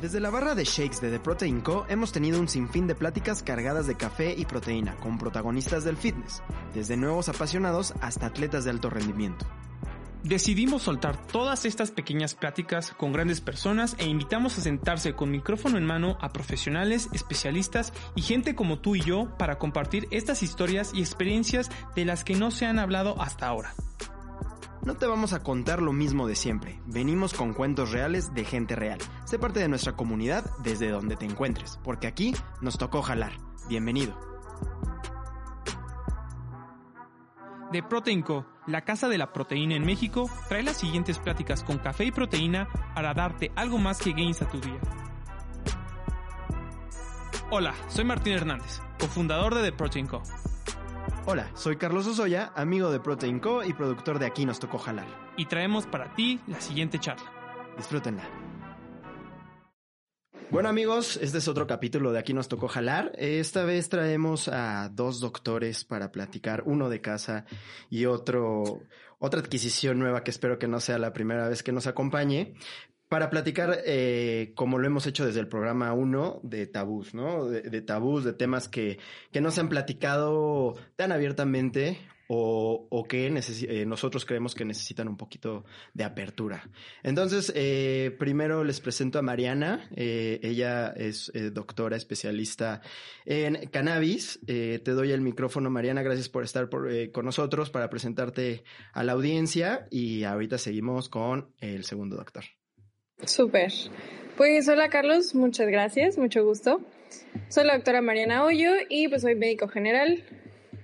Desde la barra de shakes de The Protein Co. hemos tenido un sinfín de pláticas cargadas de café y proteína con protagonistas del fitness, desde nuevos apasionados hasta atletas de alto rendimiento. Decidimos soltar todas estas pequeñas pláticas con grandes personas e invitamos a sentarse con micrófono en mano a profesionales, especialistas y gente como tú y yo para compartir estas historias y experiencias de las que no se han hablado hasta ahora. No te vamos a contar lo mismo de siempre. Venimos con cuentos reales de gente real. Sé parte de nuestra comunidad desde donde te encuentres, porque aquí nos tocó jalar. Bienvenido. De Proteinco, la casa de la proteína en México, trae las siguientes pláticas con café y proteína para darte algo más que gains a tu día. Hola, soy Martín Hernández, cofundador de The Protein Co. Hola, soy Carlos Osoya, amigo de Protein Co y productor de Aquí nos tocó jalar. Y traemos para ti la siguiente charla. Disfrútenla. Bueno amigos, este es otro capítulo de Aquí nos tocó jalar. Esta vez traemos a dos doctores para platicar, uno de casa y otro, otra adquisición nueva que espero que no sea la primera vez que nos acompañe, para platicar, eh, como lo hemos hecho desde el programa 1, de tabús, ¿no? De, tabús, de temas que, que no se han platicado tan abiertamente o, o que eh, nosotros creemos que necesitan un poquito de apertura. Entonces, eh, primero les presento a Mariana. Eh, ella es eh, doctora especialista en cannabis. Te doy el micrófono, Mariana. Gracias por estar por, con nosotros para presentarte a la audiencia. Y ahorita seguimos con el segundo doctor. Súper. Pues hola Carlos, muchas gracias, mucho gusto. Soy la doctora Mariana Hoyo y pues soy médico general,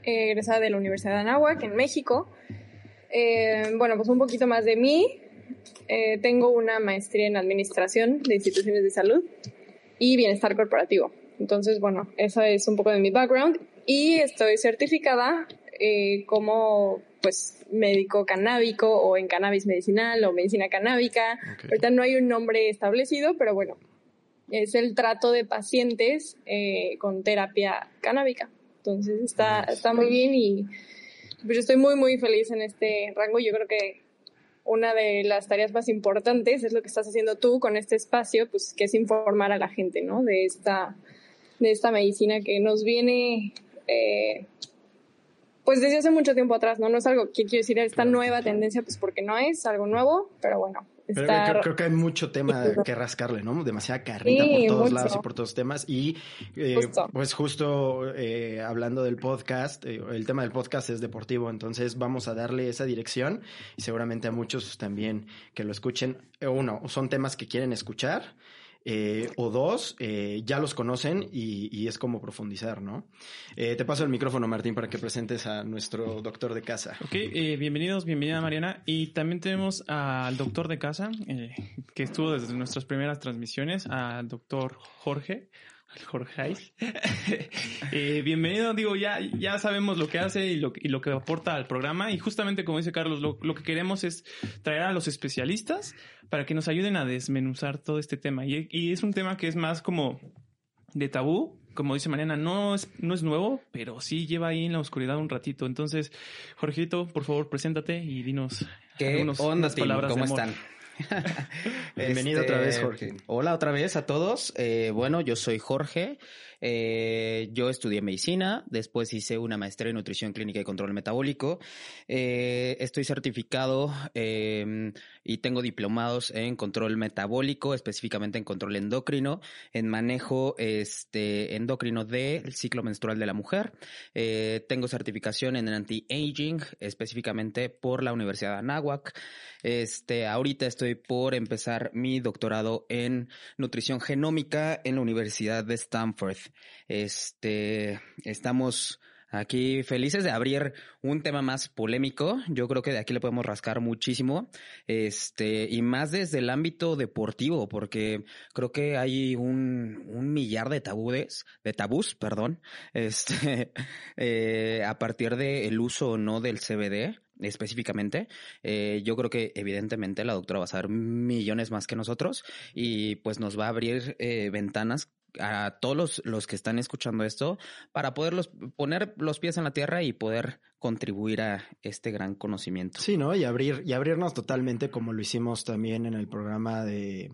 eh, egresada de la Universidad de Anáhuac en México. Eh, bueno, pues un poquito más de mí. Eh, tengo una maestría en administración de instituciones de salud y bienestar corporativo. Entonces, bueno, eso es un poco de mi background y estoy certificada como pues médico canábico o en cannabis medicinal o medicina canábica. Ahorita no hay un nombre establecido, pero bueno, es el trato de pacientes eh, con terapia canábica. Entonces está, está muy bien y pues yo estoy muy, muy feliz en este rango. Yo creo que una de las tareas más importantes es lo que estás haciendo tú con este espacio, pues que es informar a la gente, ¿no? De esta, de esta medicina que nos viene, eh, pues desde hace mucho tiempo atrás, ¿no? No es algo que quiero decir esta nueva tendencia, pues porque no es algo nuevo, pero bueno, Pero está... creo, creo que hay mucho tema que rascarle, ¿no? Demasiada carnita Sí, por todos mucho. lados y por todos temas. Y eh, Justo. pues justo eh, hablando del podcast, eh, el tema del podcast es deportivo, entonces vamos a darle esa dirección y seguramente a muchos también que lo escuchen. Eh, Uno, son temas que quieren escuchar. Eh, o dos, eh, ya los conocen y, y es como profundizar, ¿no? Eh, te paso el micrófono, Martín, para que presentes a nuestro doctor de casa. Ok, eh, bienvenidos, bienvenida Mariana. Y también tenemos al doctor de casa, eh, que estuvo desde nuestras primeras transmisiones, al doctor Jorge. Al Jorge. Eh, bienvenido, digo, ya, ya sabemos lo que hace y lo, y lo que aporta al programa. Y justamente como dice Carlos, lo, lo que queremos es traer a los especialistas para que nos ayuden a desmenuzar todo este tema. Y, y es un tema que es más como de tabú, como dice Mariana, no es, no es nuevo, pero sí lleva ahí en la oscuridad un ratito. Entonces, Jorgito, por favor, preséntate y dinos ¿Qué onda, palabras ¿Cómo de amor. están? Bienvenido otra vez, Jorge. Hola otra vez a todos. Eh, bueno, yo soy Jorge. Eh, yo estudié medicina, después hice una maestría en nutrición clínica y control metabólico. Eh, estoy certificado eh, y tengo diplomados en control metabólico, específicamente en control endocrino, en manejo este endocrino del ciclo menstrual de la mujer. Eh, tengo certificación en anti-aging, específicamente por la Universidad de Anáhuac. Este, ahorita estoy por empezar mi doctorado en nutrición genómica en la Universidad de Stanford. Este, estamos Aquí felices de abrir un tema más polémico. Yo creo que de aquí le podemos rascar muchísimo. Este, y más desde el ámbito deportivo, porque creo que hay un, millar de tabúes, de tabús, perdón, este, eh, a partir del uso o no del CBD específicamente. Eh, yo creo que evidentemente la doctora va a saber millones más que nosotros y pues nos va a abrir eh, ventanas a todos los, los, que están escuchando esto para poderlos poner los pies en la tierra y poder contribuir a este gran conocimiento. Sí, ¿no? Y abrir, y abrirnos totalmente como lo hicimos también en el programa de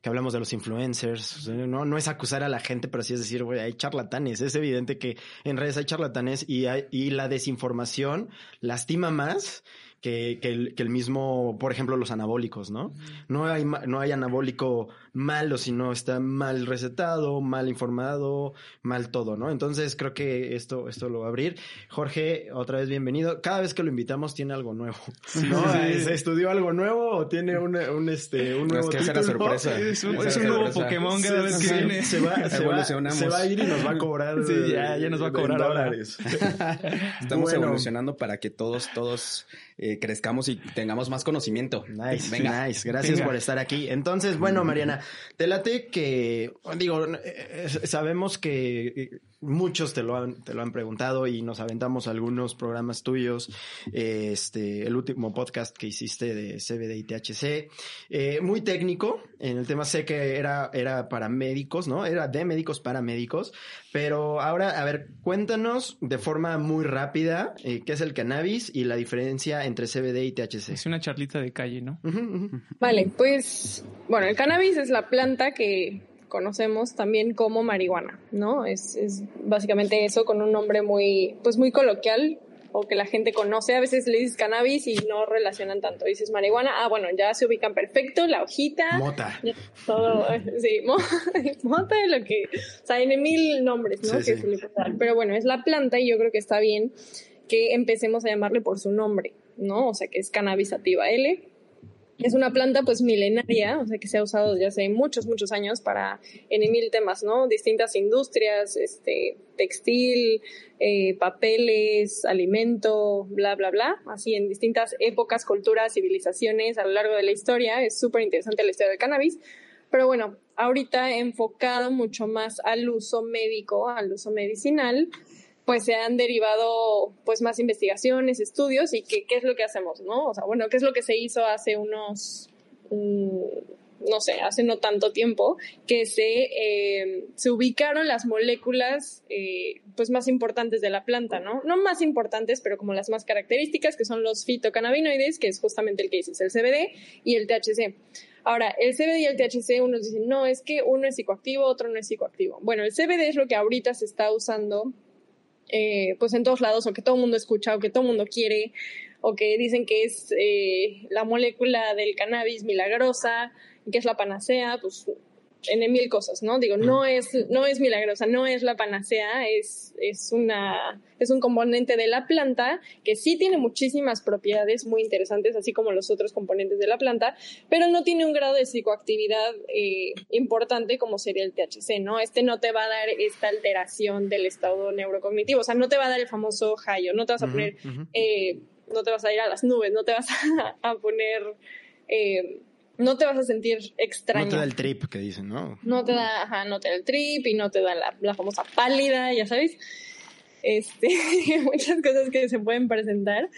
que hablamos de los influencers. No, no es acusar a la gente, pero sí es decir, güey, hay charlatanes. Es evidente que en redes hay charlatanes y, hay, y la desinformación lastima más que, que, el, que, el, mismo, por ejemplo, los anabólicos, ¿no? No hay, no hay anabólico malo, sino está mal recetado, mal informado, mal todo, ¿no? Entonces creo que esto, esto lo va a abrir. Jorge, otra vez bienvenido. Cada vez que lo invitamos tiene algo nuevo, ¿no? Sí. ¿Estudió algo nuevo o tiene un, un este, un nuevo es que título? Es sorpresa. Es un, es un nuevo Pokémon cada vez que viene. Se va, se, va, se va a ir y nos va a cobrar. Sí, ya, ya nos va a cobrar dólares. Estamos bueno. evolucionando para que todos, todos eh, crezcamos y tengamos más conocimiento. Nice, Venga. nice. Gracias Venga. por estar aquí. Entonces, bueno, Mariana, te late que, digo, eh, sabemos que muchos te lo han, te lo han preguntado y nos aventamos algunos programas tuyos, este, el último podcast que hiciste de CBD y THC, eh, muy técnico, en el tema sé que era, era para médicos, ¿no? Era de médicos para médicos, pero ahora, a ver, cuéntanos de forma muy rápida eh, qué es el cannabis y la diferencia entre CBD y THC. Es una charlita de calle, ¿no? Uh -huh, uh -huh. Vale, pues, bueno, el cannabis es la planta que conocemos también como marihuana, ¿no? Es, es, básicamente eso con un nombre muy, pues muy coloquial o que la gente conoce. A veces le dices cannabis y no relacionan tanto. Dices marihuana, ah, bueno, ya se ubican perfecto, la hojita. Mota. Todo, sí, mota, lo que, o sea, hay mil nombres, ¿no? Sí, que sí. se le puede. Pero bueno, es la planta y yo creo que está bien que empecemos a llamarle por su nombre, ¿no? O sea, que es cannabis sativa L es una planta pues milenaria, o sea que se ha usado desde hace muchos, muchos años para en mil temas, ¿no? Distintas industrias, este, textil, eh, papeles, alimento, bla, bla, bla, así en distintas épocas, culturas, civilizaciones a lo largo de la historia. Es súper interesante la historia del cannabis. Pero bueno, ahorita enfocado mucho más al uso médico, al uso medicinal, pues se han derivado pues más investigaciones, estudios y que, qué es lo que hacemos, ¿no? O sea, bueno, qué es lo que se hizo hace unos, um, no sé, hace no tanto tiempo, que se, eh, se ubicaron las moléculas eh, pues más importantes de la planta, ¿no? No más importantes, pero como las más características, que son los fitocannabinoides, que es justamente el que dices, el CBD y el THC. Ahora, el CBD y el THC, unos dicen, no, es que uno es psicoactivo, otro no es psicoactivo. Bueno, el CBD es lo que ahorita se está usando eh, pues en todos lados, o que todo el mundo escucha, o que todo el mundo quiere, o que dicen que es eh, la molécula del cannabis milagrosa, que es la panacea, pues en mil cosas, ¿no? Digo, no es, no es milagrosa, no es la panacea, es, es, una, es un componente de la planta que sí tiene muchísimas propiedades muy interesantes, así como los otros componentes de la planta, pero no tiene un grado de psicoactividad eh, importante como sería el THC, ¿no? Este no te va a dar esta alteración del estado neurocognitivo, o sea, no te va a dar el famoso high, no te vas a poner, uh -huh. eh, no te vas a ir a las nubes, no te vas a, a poner... Eh, no te vas a sentir extraño. No te da el trip que dicen, ¿no? No te da, ajá, no te da el trip y no te da la, la famosa pálida, ya sabes. Este, muchas cosas que se pueden presentar.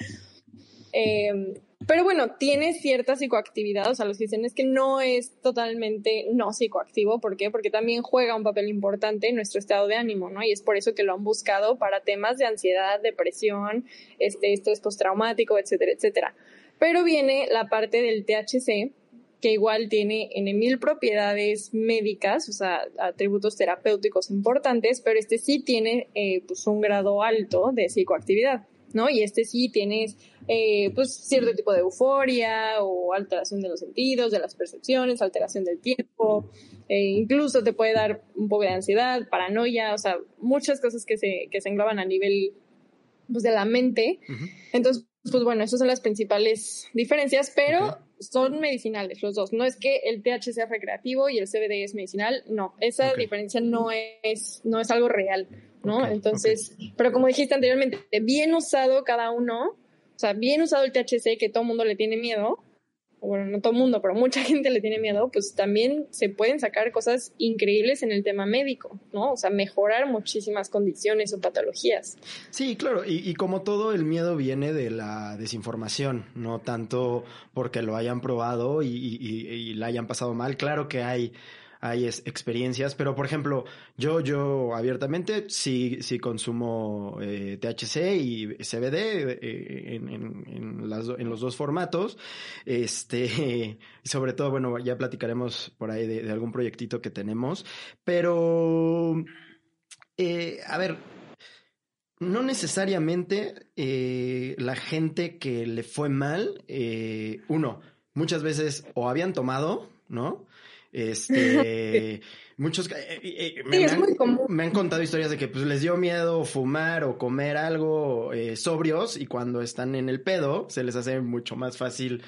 Eh, pero bueno, tiene cierta psicoactividad, o sea, los que dicen es que no es totalmente no psicoactivo, ¿por qué? Porque también juega un papel importante en nuestro estado de ánimo, ¿no? Y es por eso que lo han buscado para temas de ansiedad, depresión, este, estrés postraumático, etcétera, etcétera. Pero viene la parte del THC, que igual tiene en mil propiedades médicas, o sea, atributos terapéuticos importantes, pero este sí tiene eh, pues un grado alto de psicoactividad, ¿no? Y este sí tiene eh, pues cierto tipo de euforia o alteración de los sentidos, de las percepciones, alteración del tiempo, eh, incluso te puede dar un poco de ansiedad, paranoia, o sea, muchas cosas que se, que se engloban a nivel pues, de la mente. Uh -huh. Entonces, pues bueno, esas son las principales diferencias, pero... Okay son medicinales los dos. No es que el THC sea recreativo y el CBD es medicinal, no. Esa diferencia no es, no es algo real, ¿no? Entonces, pero como dijiste anteriormente, bien usado cada uno, o sea, bien usado el THC que todo el mundo le tiene miedo, bueno, no todo el mundo, pero mucha gente le tiene miedo, pues también se pueden sacar cosas increíbles en el tema médico, ¿no? O sea, mejorar muchísimas condiciones o patologías. Sí, claro, y, como todo el miedo viene de la desinformación, no tanto porque lo hayan probado y, y la hayan pasado mal. Claro que hay hay experiencias, pero por ejemplo, yo, yo abiertamente sí, sí consumo eh, THC y CBD eh, en, en, los dos formatos, este, sobre todo, bueno, ya platicaremos por ahí de, algún proyectito que tenemos, pero, eh, a ver, no necesariamente la gente que le fue mal, uno, muchas veces o habían tomado, ¿no? Este, muchos eh, eh, eh, me, han, contado historias de que pues les dio miedo fumar o comer algo sobrios y cuando están en el pedo se les hace mucho más fácil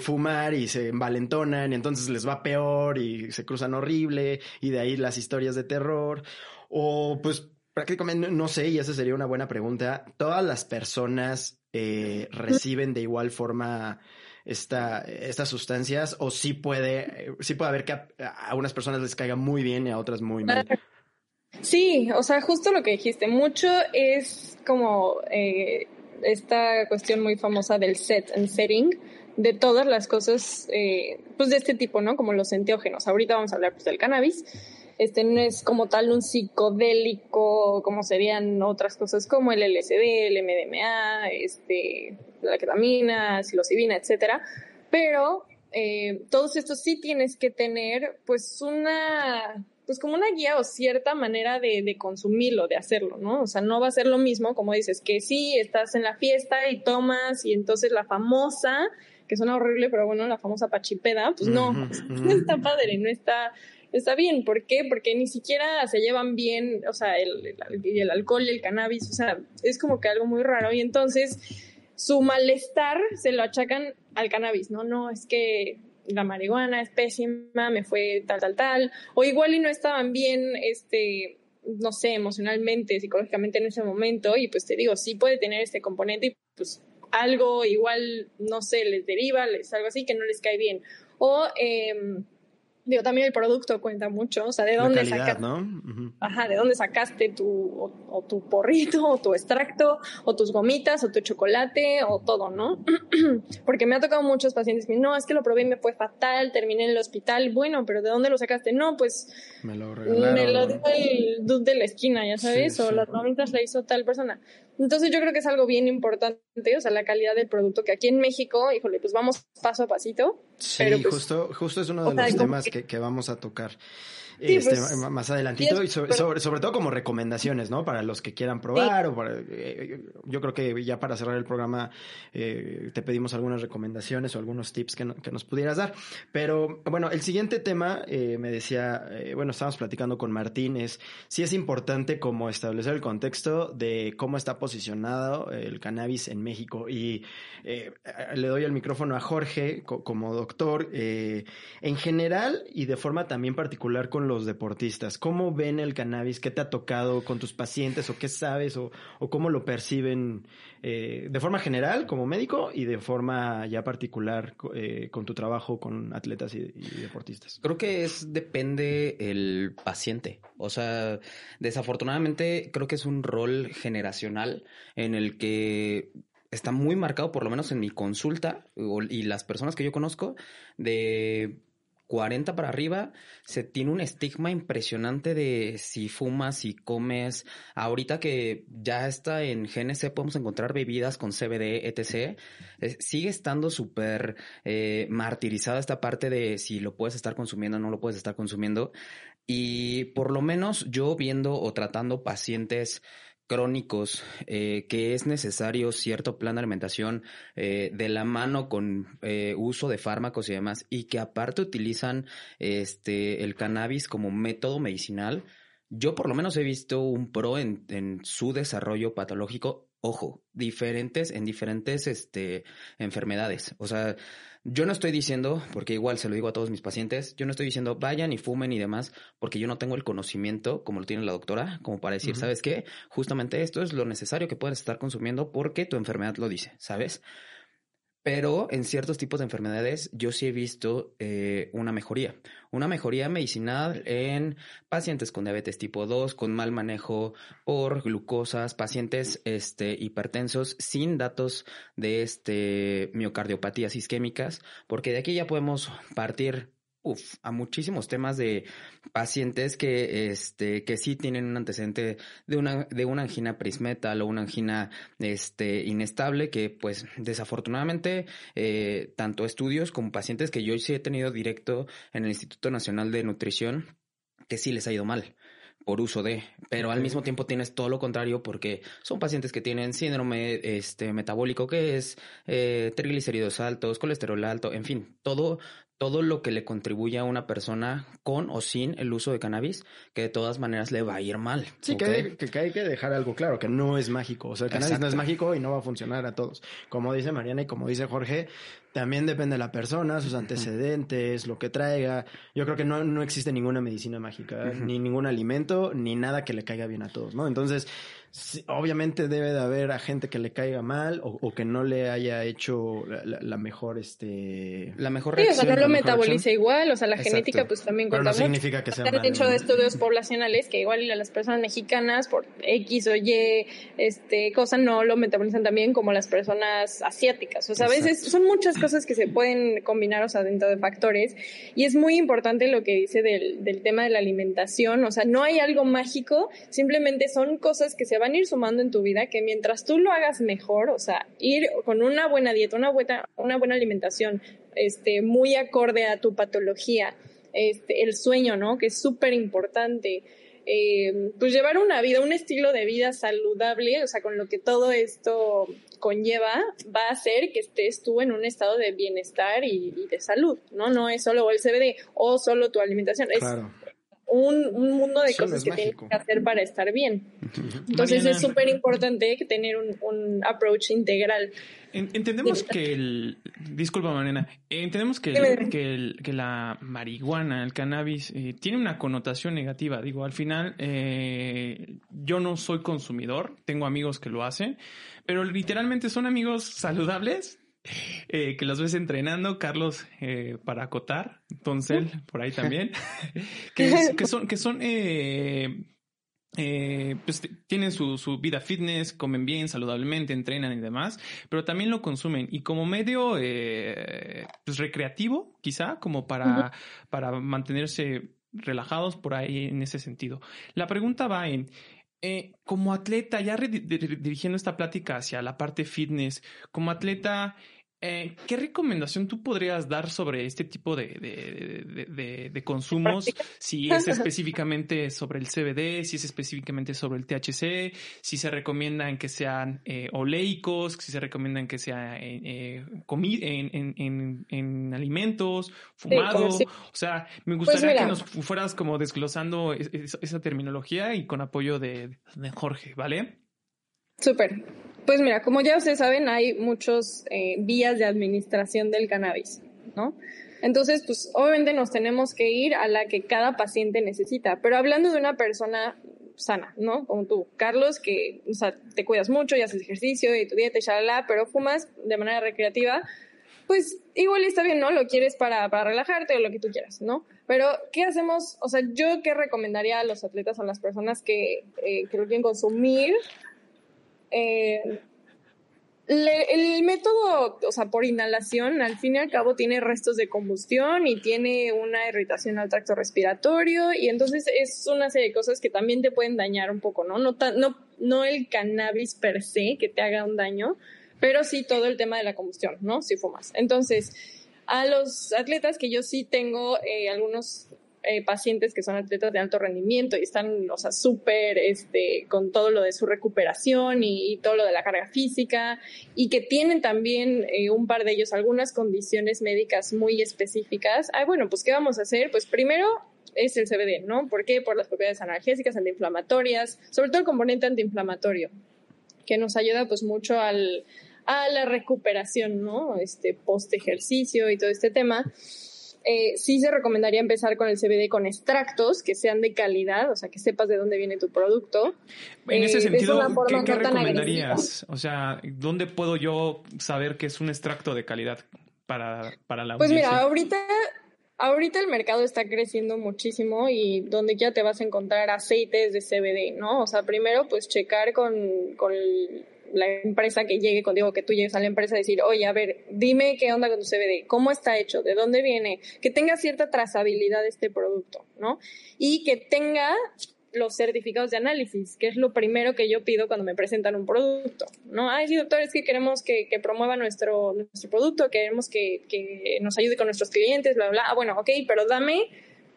fumar y se envalentonan y entonces les va peor y se cruzan horrible y de ahí las historias de terror. O pues prácticamente no sé y esa sería una buena pregunta. Todas las personas reciben de igual forma esta, estas sustancias o sí puede, sí puede haber que a, a, unas personas les caiga muy bien y a otras muy mal. Sí, o sea, justo lo que dijiste, mucho es como eh, esta cuestión muy famosa del set and setting de todas las cosas, eh, pues de este tipo, ¿no? Como los enteógenos. Ahorita vamos a hablar pues, del cannabis. Este no es como tal un psicodélico, como serían otras cosas como el LSD, el MDMA, este, la ketamina, psilocibina, etcétera. Pero eh, todos estos sí tienes que tener, pues, una, pues como una guía o cierta manera de, de, consumirlo, de hacerlo, ¿no? O sea, no va a ser lo mismo, como dices, que sí, estás en la fiesta y tomas y entonces la famosa, que suena horrible, pero bueno, la famosa pachipeda, pues no, no está padre, no está, está bien. ¿Por qué? Porque ni siquiera se llevan bien, o sea, el, el, el alcohol y el cannabis, o sea, es como que algo muy raro. Y entonces su malestar se lo achacan al cannabis, ¿no? No, es que la marihuana es pésima, me fue tal, tal, tal. O igual y no estaban bien, este, no sé, emocionalmente, psicológicamente en ese momento. Y pues te digo, sí puede tener este componente y pues algo igual, no sé, les deriva, les algo así que no les cae bien. O, eh, Digo, también el producto cuenta mucho, o sea, de dónde sacaste, Ajá, de dónde sacaste tu, o, tu porrito, o tu extracto, o tus gomitas, o tu chocolate, o todo, ¿no? Porque me ha tocado muchos pacientes que no, es que lo probé y me fue fatal, terminé en el hospital, bueno, pero ¿de dónde lo sacaste? No, pues me lo, me lo dio el dude de la esquina, ya sabes, o las gomitas la hizo tal persona. Entonces yo creo que es algo bien importante, o sea, la calidad del producto, que aquí en México, híjole, pues vamos paso a pasito. Sí, pues justo, justo es uno de los temas que, que, vamos a tocar. Este, pues, más adelantito y sobre, sobre, todo como recomendaciones, ¿no? Para los que quieran probar o para, eh, yo creo que ya para cerrar el programa eh, te pedimos algunas recomendaciones o algunos tips que, que, nos pudieras dar. Pero bueno, el siguiente tema, eh, me decía, bueno, estábamos platicando con Martín, es si es importante como establecer el contexto de cómo está posicionado el cannabis en México. Y le doy el micrófono a Jorge como doctor. en general y de forma también particular con los deportistas? ¿Cómo ven el cannabis? ¿Qué te ha tocado con tus pacientes o qué sabes o, cómo lo perciben eh, de forma general como médico y de forma ya particular eh, con tu trabajo con atletas y, deportistas? Creo que es depende el paciente. O sea, desafortunadamente creo que es un rol generacional en el que está muy marcado, por lo menos en mi consulta y las personas que yo conozco, de 40 para arriba, se tiene un estigma impresionante de si fumas, si comes. Ahorita que ya está en GNC, podemos encontrar bebidas con CBD, etc. Sigue estando súper eh, martirizada esta parte de si lo puedes estar consumiendo o no lo puedes estar consumiendo. Y por lo menos yo viendo o tratando pacientes crónicos eh, que es necesario cierto plan de alimentación eh, de la mano con eh, uso de fármacos y demás y que aparte utilizan este el cannabis como método medicinal yo por lo menos he visto un pro en, en su desarrollo patológico Ojo, diferentes en diferentes este, enfermedades. O sea, yo no estoy diciendo, porque igual se lo digo a todos mis pacientes, yo no estoy diciendo vayan y fumen y demás, porque yo no tengo el conocimiento, como lo tiene la doctora, como para decir, ¿sabes qué? Justamente esto es lo necesario que puedes estar consumiendo porque tu enfermedad lo dice, ¿sabes? Pero en ciertos tipos de enfermedades yo sí he visto eh, una mejoría. Una mejoría medicinal en pacientes con diabetes tipo 2, con mal manejo por glucosas, pacientes este, hipertensos sin datos de este, miocardiopatías isquémicas, porque de aquí ya podemos partir uf, a muchísimos temas de pacientes que, este, que sí tienen un antecedente de una, de una angina prismetal o una angina, este, inestable que, pues, desafortunadamente, eh, tanto estudios como pacientes que yo sí he tenido directo en el Instituto Nacional de Nutrición, que sí les ha ido mal por uso de, pero al mismo tiempo tienes todo lo contrario porque son pacientes que tienen síndrome este metabólico que es eh, triglicéridos altos, colesterol alto, en fin, todo todo lo que le contribuye a una persona con o sin el uso de cannabis, que de todas maneras le va a ir mal. Sí, que, hay, que, hay que dejar algo claro, que no es mágico. O sea, el cannabis no es mágico y no va a funcionar a todos. Como dice Mariana y como dice Jorge, también depende de la persona, sus antecedentes, lo que traiga. Yo creo que no, no existe ninguna medicina mágica, ni ningún alimento, ni nada que le caiga bien a todos, ¿no? Entonces, obviamente debe de haber a gente que le caiga mal o, que no le haya hecho la, mejor este la mejor reacción, sí, o sea, no lo metaboliza igual, o sea, la genética pues también cuenta Pero no significa que sea hecho de estudios poblacionales que igual a las personas mexicanas por X o Y este cosa no lo metabolizan también como las personas asiáticas. O sea, a veces son muchas cosas que se pueden combinar, o sea, dentro de factores y es muy importante lo que dice del, del tema de la alimentación, o sea, no hay algo mágico, simplemente son cosas que se van a ir sumando en tu vida que mientras tú lo hagas mejor, o sea, ir con una buena dieta, una buena, una buena alimentación, este, muy acorde a tu patología, este, el sueño, ¿no? Que es súper importante. Eh, pues llevar una vida, un estilo de vida saludable, o sea, con lo que todo esto conlleva, va a hacer que estés tú en un estado de bienestar y, de salud, ¿no? No es solo el CBD o solo tu alimentación, es un, mundo de cosas que tienes que hacer para estar bien. Entonces es súper importante tener un, approach integral. Entendemos que el... Disculpa, Mariana. Entendemos que, que, la marihuana, el cannabis, eh, tiene una connotación negativa. Digo, al final, eh, yo no soy consumidor, tengo amigos que lo hacen, pero literalmente son amigos saludables eh, que los ves entrenando, Carlos, eh, para acotar, Toncel, por ahí también, que, son, que son, eh, pues tienen su, su, vida fitness, comen bien, saludablemente, entrenan y demás, pero también lo consumen y como medio pues recreativo, quizá, como para, para mantenerse relajados por ahí en ese sentido. La pregunta va en, como atleta, ya dirigiendo esta plática hacia la parte fitness, como atleta, eh, ¿Qué recomendación tú podrías dar sobre este tipo de, de, consumos? Si es específicamente sobre el CBD, si es específicamente sobre el THC, si se recomiendan que sean eh, oleicos, si se recomiendan que sea eh, en, en, en, alimentos, fumados. o sea, me pues gustaría que nos fueras como desglosando esa terminología y con apoyo de, Jorge, ¿vale? Súper. Pues mira, como ya ustedes saben, hay muchos eh, vías de administración del cannabis, ¿no? Entonces, pues obviamente nos tenemos que ir a la que cada paciente necesita. Pero hablando de una persona sana, ¿no? Como tú, Carlos, que o sea, te cuidas mucho y haces ejercicio y tu dieta y shalala, pero fumas de manera recreativa, pues igual está bien, ¿no? Lo quieres para, para relajarte o lo que tú quieras, ¿no? Pero, ¿qué hacemos? O sea, yo qué recomendaría a los atletas o a las personas que, eh, que lo quieren consumir eh, el método, o sea, por inhalación, al fin y al cabo tiene restos de combustión y tiene una irritación al tracto respiratorio y entonces es una serie de cosas que también te pueden dañar un poco, ¿no? No, el cannabis per se que te haga un daño, pero sí todo el tema de la combustión, ¿no? Si fumas. Entonces, a los atletas que yo sí tengo eh, algunos eh, pacientes que son atletas de alto rendimiento y están, o sea, súper este, con todo lo de su recuperación y, todo lo de la carga física y que tienen también eh, un par de ellos algunas condiciones médicas muy específicas. Ah, bueno, pues, ¿qué vamos a hacer? Pues primero es el CBD, ¿no? ¿Por qué? Por las propiedades analgésicas, antiinflamatorias, sobre todo el componente antiinflamatorio que nos ayuda pues mucho al, a la recuperación, ¿no? Este post ejercicio y todo este tema. Eh, sí se recomendaría empezar con el CBD con extractos que sean de calidad, o sea, que sepas de dónde viene tu producto. En ese Eh, sentido, ¿qué, qué no recomendarías? O sea, ¿dónde puedo yo saber que es un extracto de calidad para, para la Pues mira, ahorita, ahorita el mercado está creciendo muchísimo y donde ya te vas a encontrar aceites de CBD, ¿no? O sea, primero pues checar con, con la empresa que llegue contigo, que tú llegues a la empresa decir, oye, a ver, dime qué onda con tu CBD, cómo está hecho, de dónde viene, que tenga cierta trazabilidad este producto, ¿no? Y que tenga los certificados de análisis, que es lo primero que yo pido cuando me presentan un producto, ¿no? Ay, sí, doctor, es que queremos que, que promueva nuestro, nuestro producto, queremos que, que nos ayude con nuestros clientes, bla, bla. Ah, bueno, ok, pero dame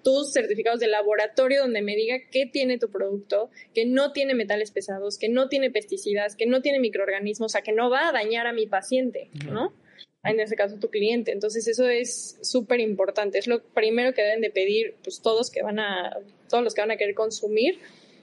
tus certificados de laboratorio donde me diga qué tiene tu producto, que no tiene metales pesados, que no tiene pesticidas, que no tiene microorganismos, o sea, que no va a dañar a mi paciente, ¿no? En ese caso, tu cliente. Entonces, eso es súper importante. Es lo primero que deben de pedir, pues, todos que van a, todos los que van a querer consumir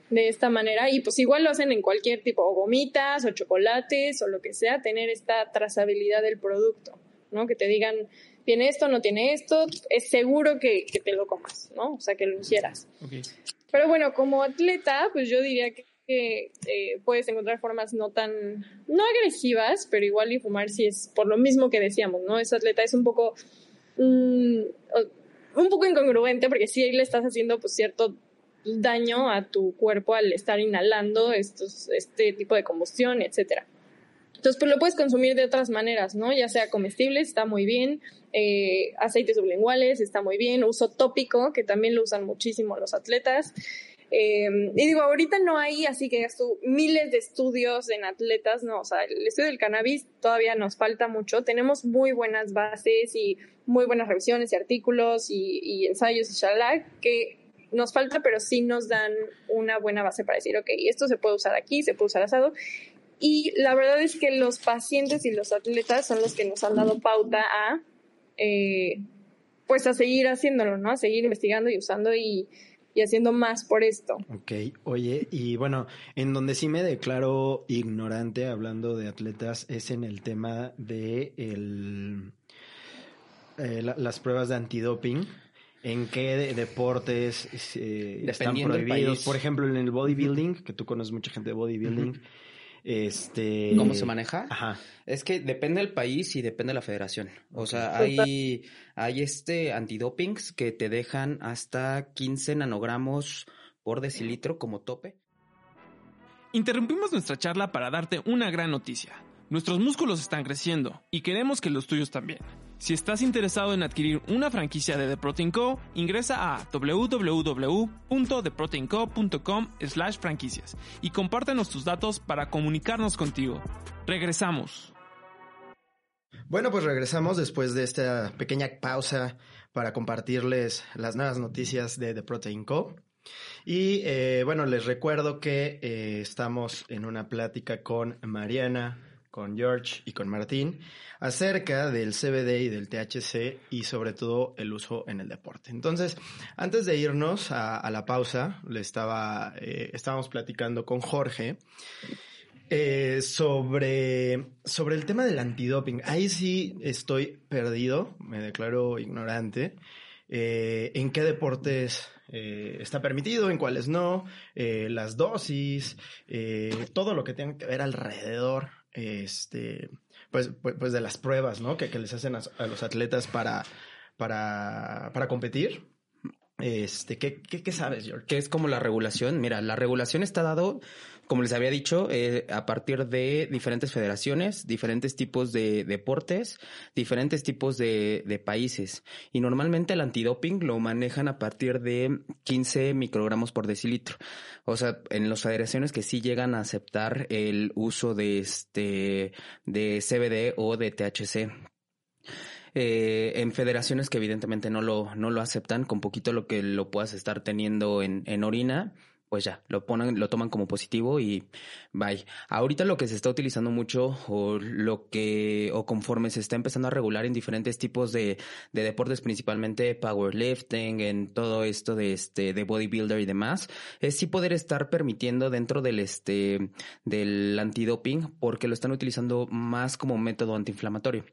de esta manera. Y pues igual lo hacen en cualquier tipo, o gomitas, o chocolates, o lo que sea, tener esta trazabilidad del producto, ¿no? Que te digan, tiene esto, no tiene esto, es seguro que, que te lo comas, ¿no? O sea, que lo hicieras. Ok. Pero bueno, como atleta, pues yo diría que, que, eh, puedes encontrar formas no tan, no agresivas, pero igual y fumar si es por lo mismo que decíamos, ¿no? Ese atleta es un poco, mm, un poco incongruente porque sí ahí le estás haciendo pues cierto daño a tu cuerpo al estar inhalando estos, este tipo de combustión, etcétera. Entonces, pues lo puedes consumir de otras maneras, ¿no? Ya sea comestibles, está muy bien, eh, aceites sublinguales, está muy bien, uso tópico, que también lo usan muchísimo los atletas. Eh, y digo, ahorita no hay así que miles de estudios en atletas, no, o sea, el estudio del cannabis todavía nos falta mucho. Tenemos muy buenas bases y muy buenas revisiones y artículos y, ensayos y shalá que nos falta, pero sí nos dan una buena base para decir, ok, esto se puede usar aquí, se puede usar asado. Y la verdad es que los pacientes y los atletas son los que nos han dado pauta a, eh, pues a seguir haciéndolo, ¿no? A seguir investigando y usando y, y haciendo más por esto. Ok, oye, y bueno, en donde sí me declaro ignorante hablando de atletas es en el tema de el, eh, la- las pruebas de antidoping. ¿En qué de- deportes eh, están prohibidos? Por ejemplo, en el bodybuilding, que tú conoces mucha gente de bodybuilding. Este. ¿Cómo se maneja? Ajá. Es que depende del país y depende de la federación. O sea, hay, hay este antidopings que te dejan hasta 15 nanogramos por decilitro como tope. Interrumpimos nuestra charla para darte una gran noticia. Nuestros músculos están creciendo y queremos que los tuyos también. Si estás interesado en adquirir una franquicia de The Protein Co, ingresa a www.theproteinco.com slash franquicias y compártenos tus datos para comunicarnos contigo. Regresamos. Bueno, pues regresamos después de esta pequeña pausa para compartirles las nuevas noticias de The Protein Co. Y eh, bueno, les recuerdo que eh, estamos en una plática con Mariana, con George y con Martín acerca del CBD y del THC y sobre todo el uso en el deporte. Entonces, antes de irnos a, la pausa, le estaba, eh, estábamos platicando con Jorge eh, sobre, sobre el tema del antidoping. Ahí sí estoy perdido, me declaro ignorante. Eh, ¿En qué deportes eh, está permitido, en cuáles no? Las dosis, todo lo que tenga que ver alrededor, este, pues, pues, pues de las pruebas, ¿no? Que, que les hacen a, los atletas para, para, para competir. Este, ¿qué, qué, qué sabes, George? que es como la regulación. Mira, la regulación está dado, como les había dicho, eh, a partir de diferentes federaciones, diferentes tipos de deportes, diferentes tipos de, países. Y normalmente el antidoping lo manejan a partir de 15 microgramos por decilitro. O sea, en las federaciones que sí llegan a aceptar el uso de este, de CBD o de THC. Eh, en federaciones que evidentemente no lo, no lo aceptan, con poquito lo que lo puedas estar teniendo en, en orina, pues ya, lo ponen, lo toman como positivo y bye. Ahorita lo que se está utilizando mucho o lo que, o conforme se está empezando a regular en diferentes tipos de, de deportes, principalmente powerlifting, en todo esto de este, de bodybuilder y demás, es sí poder estar permitiendo dentro del este, del antidoping, porque lo están utilizando más como método antiinflamatorio.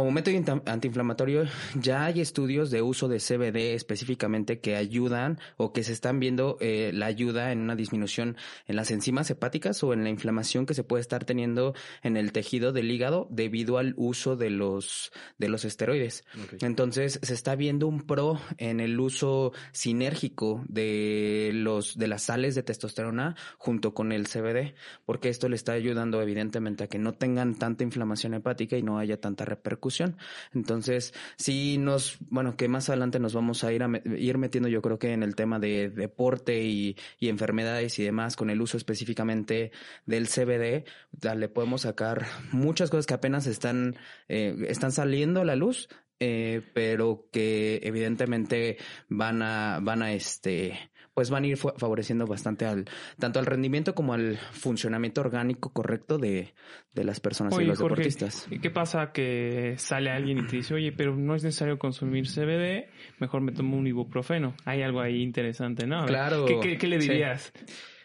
Como método antiinflamatorio, ya hay estudios de uso de CBD específicamente que ayudan o que se están viendo eh, la ayuda en una disminución en las enzimas hepáticas o en la inflamación que se puede estar teniendo en el tejido del hígado debido al uso de los, de los esteroides. Entonces, se está viendo un pro en el uso sinérgico de los, de las sales de testosterona junto con el CBD, porque esto le está ayudando evidentemente a que no tengan tanta inflamación hepática y no haya tanta repercusión entonces, sí nos, bueno, que más adelante nos vamos a ir, a ir metiendo yo creo que en el tema de deporte y, enfermedades y demás, con el uso específicamente del CBD, le podemos sacar muchas cosas que apenas están, eh, están saliendo a la luz, eh, pero que evidentemente van a, van a este, pues van a ir favoreciendo bastante al, tanto al rendimiento como al funcionamiento orgánico correcto de, de las personas y los deportistas. ¿Y qué pasa que sale alguien y te dice, oye, pero no es necesario consumir CBD, mejor me tomo un ibuprofeno? Hay algo ahí interesante, ¿no? Claro. ¿Qué, qué, le dirías?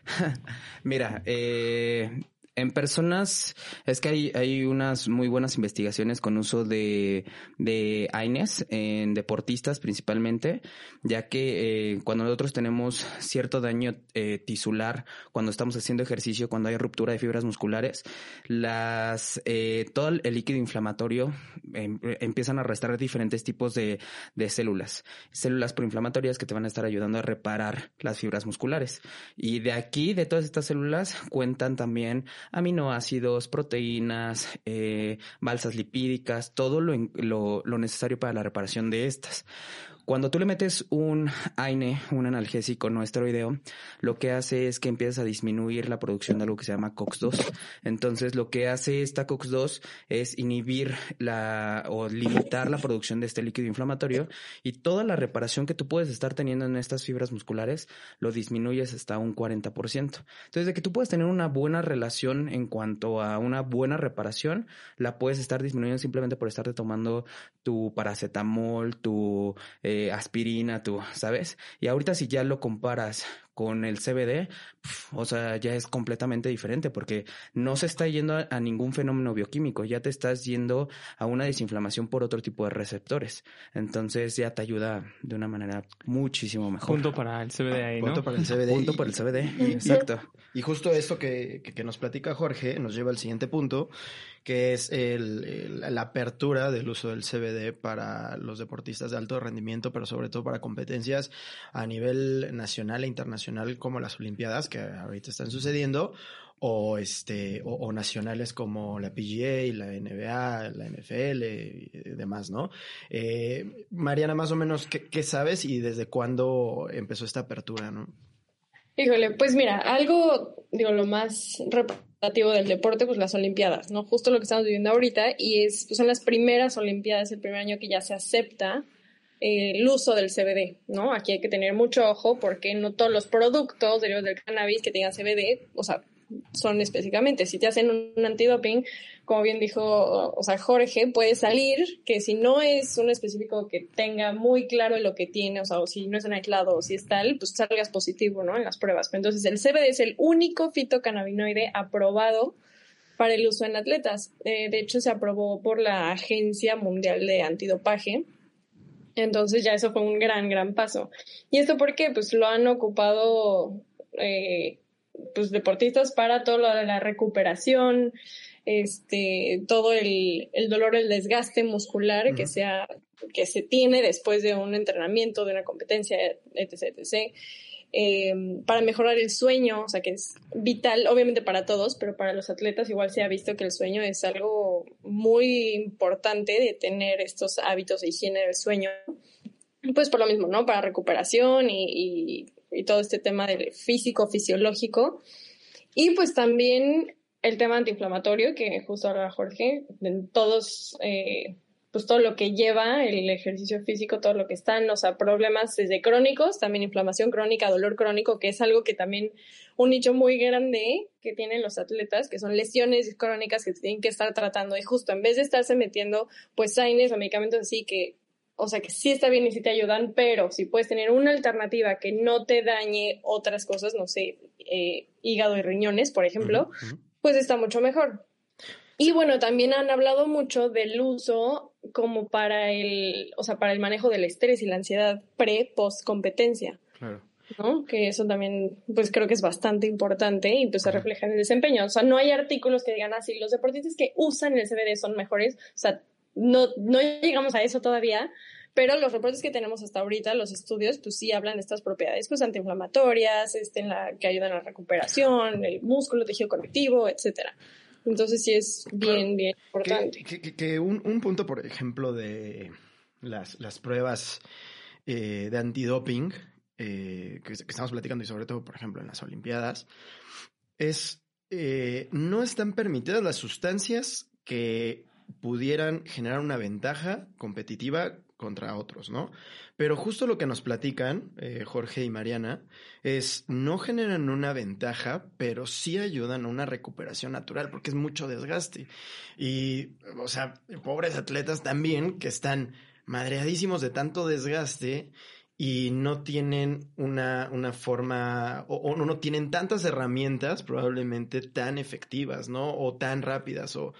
Mira, eh, en personas, es que hay, hay unas muy buenas investigaciones con uso de, de AINES en deportistas principalmente, ya que eh, cuando nosotros tenemos cierto daño eh, tisular, cuando estamos haciendo ejercicio, cuando hay ruptura de fibras musculares, las, eh, todo el líquido inflamatorio em, empiezan a restar diferentes tipos de, de células, células proinflamatorias que te van a estar ayudando a reparar las fibras musculares. Y de aquí, de todas estas células, cuentan también aminoácidos, proteínas, eh, balsas lipídicas, todo lo, lo, lo necesario para la reparación de estas. Cuando tú le metes un AINE, un analgésico no esteroideo, lo que hace es que empieza a disminuir la producción de algo que se llama COX-2. Entonces, lo que hace esta COX-2 es inhibir la o limitar la producción de este líquido inflamatorio y toda la reparación que tú puedes estar teniendo en estas fibras musculares lo disminuyes hasta un 40%. Entonces, de que tú puedes tener una buena relación en cuanto a una buena reparación, la puedes estar disminuyendo simplemente por estarte tomando tu paracetamol, tu aspirina, tu, ¿sabes? Y ahorita si ya lo comparas con el CBD, o sea, ya es completamente diferente porque no se está yendo a, ningún fenómeno bioquímico, ya te estás yendo a una desinflamación por otro tipo de receptores. Entonces ya te ayuda de una manera muchísimo mejor. Punto para el CBD ahí, ¿no? Punto para el CBD. Punto para el CBD, exacto. Y justo esto que, que, nos platica Jorge nos lleva al siguiente punto, que es el, la apertura del uso del CBD para los deportistas de alto rendimiento, pero sobre todo para competencias a nivel nacional e internacional como las Olimpiadas que ahorita están sucediendo o este o, nacionales como la PGA, la NBA, la NFL y demás, ¿no? Eh, Mariana, más o menos, ¿qué, sabes y desde cuándo empezó esta apertura, no? Híjole, pues mira, algo, digo, lo más del deporte, pues las Olimpiadas, ¿no? Justo lo que estamos viviendo ahorita y es, pues son las primeras Olimpiadas, el primer año que ya se acepta el uso del CBD, ¿no? Aquí hay que tener mucho ojo porque no todos los productos derivados del cannabis que tengan CBD, o sea, son específicamente. Si te hacen un antidoping, como bien dijo, o sea, Jorge, puede salir que si no es un específico que tenga muy claro lo que tiene, o sea, o si no es un aislado o si es tal, pues salgas positivo, ¿no? En las pruebas. Entonces, el CBD es el único fitocannabinoide aprobado para el uso en atletas. Eh, de hecho, se aprobó por la Agencia Mundial de Antidopaje entonces ya eso fue un gran, gran paso. ¿Y esto por qué? Pues lo han ocupado eh, pues deportistas para todo lo de la recuperación, este, todo el, el dolor, el desgaste muscular que, sea, que se tiene después de un entrenamiento, de una competencia, etc. etc. Em, para mejorar el sueño, o sea que es vital, obviamente para todos, pero para los atletas igual se ha visto que el sueño es algo muy importante de tener estos hábitos de higiene del sueño. Pues por lo mismo, ¿no? Para recuperación y, y, todo este tema del físico, fisiológico. Y pues también el tema antiinflamatorio, que justo ahora Jorge, en todos, eh, pues todo lo que lleva el ejercicio físico, todo lo que están, o sea, problemas desde crónicos, también inflamación crónica, dolor crónico, que es algo que también un nicho muy grande que tienen los atletas, que son lesiones crónicas que tienen que estar tratando y justo en vez de estarse metiendo pues saines o medicamentos así que o sea que sí está bien y sí te ayudan, pero si puedes tener una alternativa que no te dañe otras cosas, no sé, eh, hígado y riñones, por ejemplo, pues está mucho mejor. Y bueno, también han hablado mucho del uso como para el, o sea, para el manejo del estrés y la ansiedad pre-post competencia. Claro. ¿no? Que eso también, pues creo que es bastante importante y pues se refleja en el desempeño. O sea, no hay artículos que digan así, los deportistas que usan el CBD son mejores. O sea, no, no llegamos a eso todavía, pero los reportes que tenemos hasta ahorita, los estudios, pues sí hablan de estas propiedades, pues antiinflamatorias, este, en la, que ayudan a la recuperación, el músculo, tejido conectivo, etcétera. Entonces sí es bien, bien importante. Que, un, punto, por ejemplo, de las, las pruebas eh, de antidoping eh, que, estamos platicando y sobre todo, por ejemplo, en las Olimpiadas, es eh, no están permitidas las sustancias que pudieran generar una ventaja competitiva contra otros, ¿no? Pero justo lo que nos platican eh, Jorge y Mariana es no generan una ventaja, pero sí ayudan a una recuperación natural, porque es mucho desgaste. Y, o sea, pobres atletas también que están madreadísimos de tanto desgaste y no tienen una, una forma o, o, no tienen tantas herramientas probablemente tan efectivas, ¿no? O tan rápidas o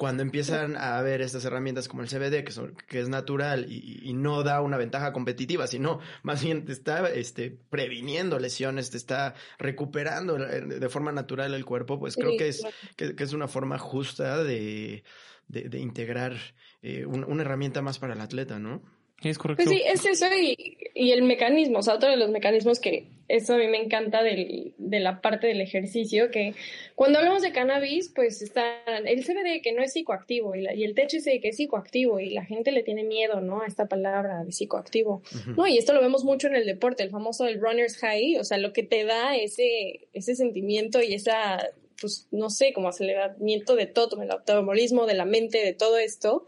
cuando empiezan a ver estas herramientas como el CBD, que, son, que es natural y, no da una ventaja competitiva, sino más bien te está este, previniendo lesiones, te está recuperando de forma natural el cuerpo, pues creo que es, que, es una forma justa de, de, integrar eh, una herramienta más para el atleta, ¿no? Es correcto. Pues sí, es eso y, y, el mecanismo, o sea, otro de los mecanismos que eso a mí me encanta del, de la parte del ejercicio, que cuando hablamos de cannabis, pues está el CBD que no es psicoactivo y, y el THC que es psicoactivo y la gente le tiene miedo, ¿no? A esta palabra de psicoactivo. No, y esto lo vemos mucho en el deporte, el famoso el runner's high, o sea, lo que te da ese, ese sentimiento y esa, pues, no sé, como aceleramiento de todo, el metabolismo de la mente, de todo esto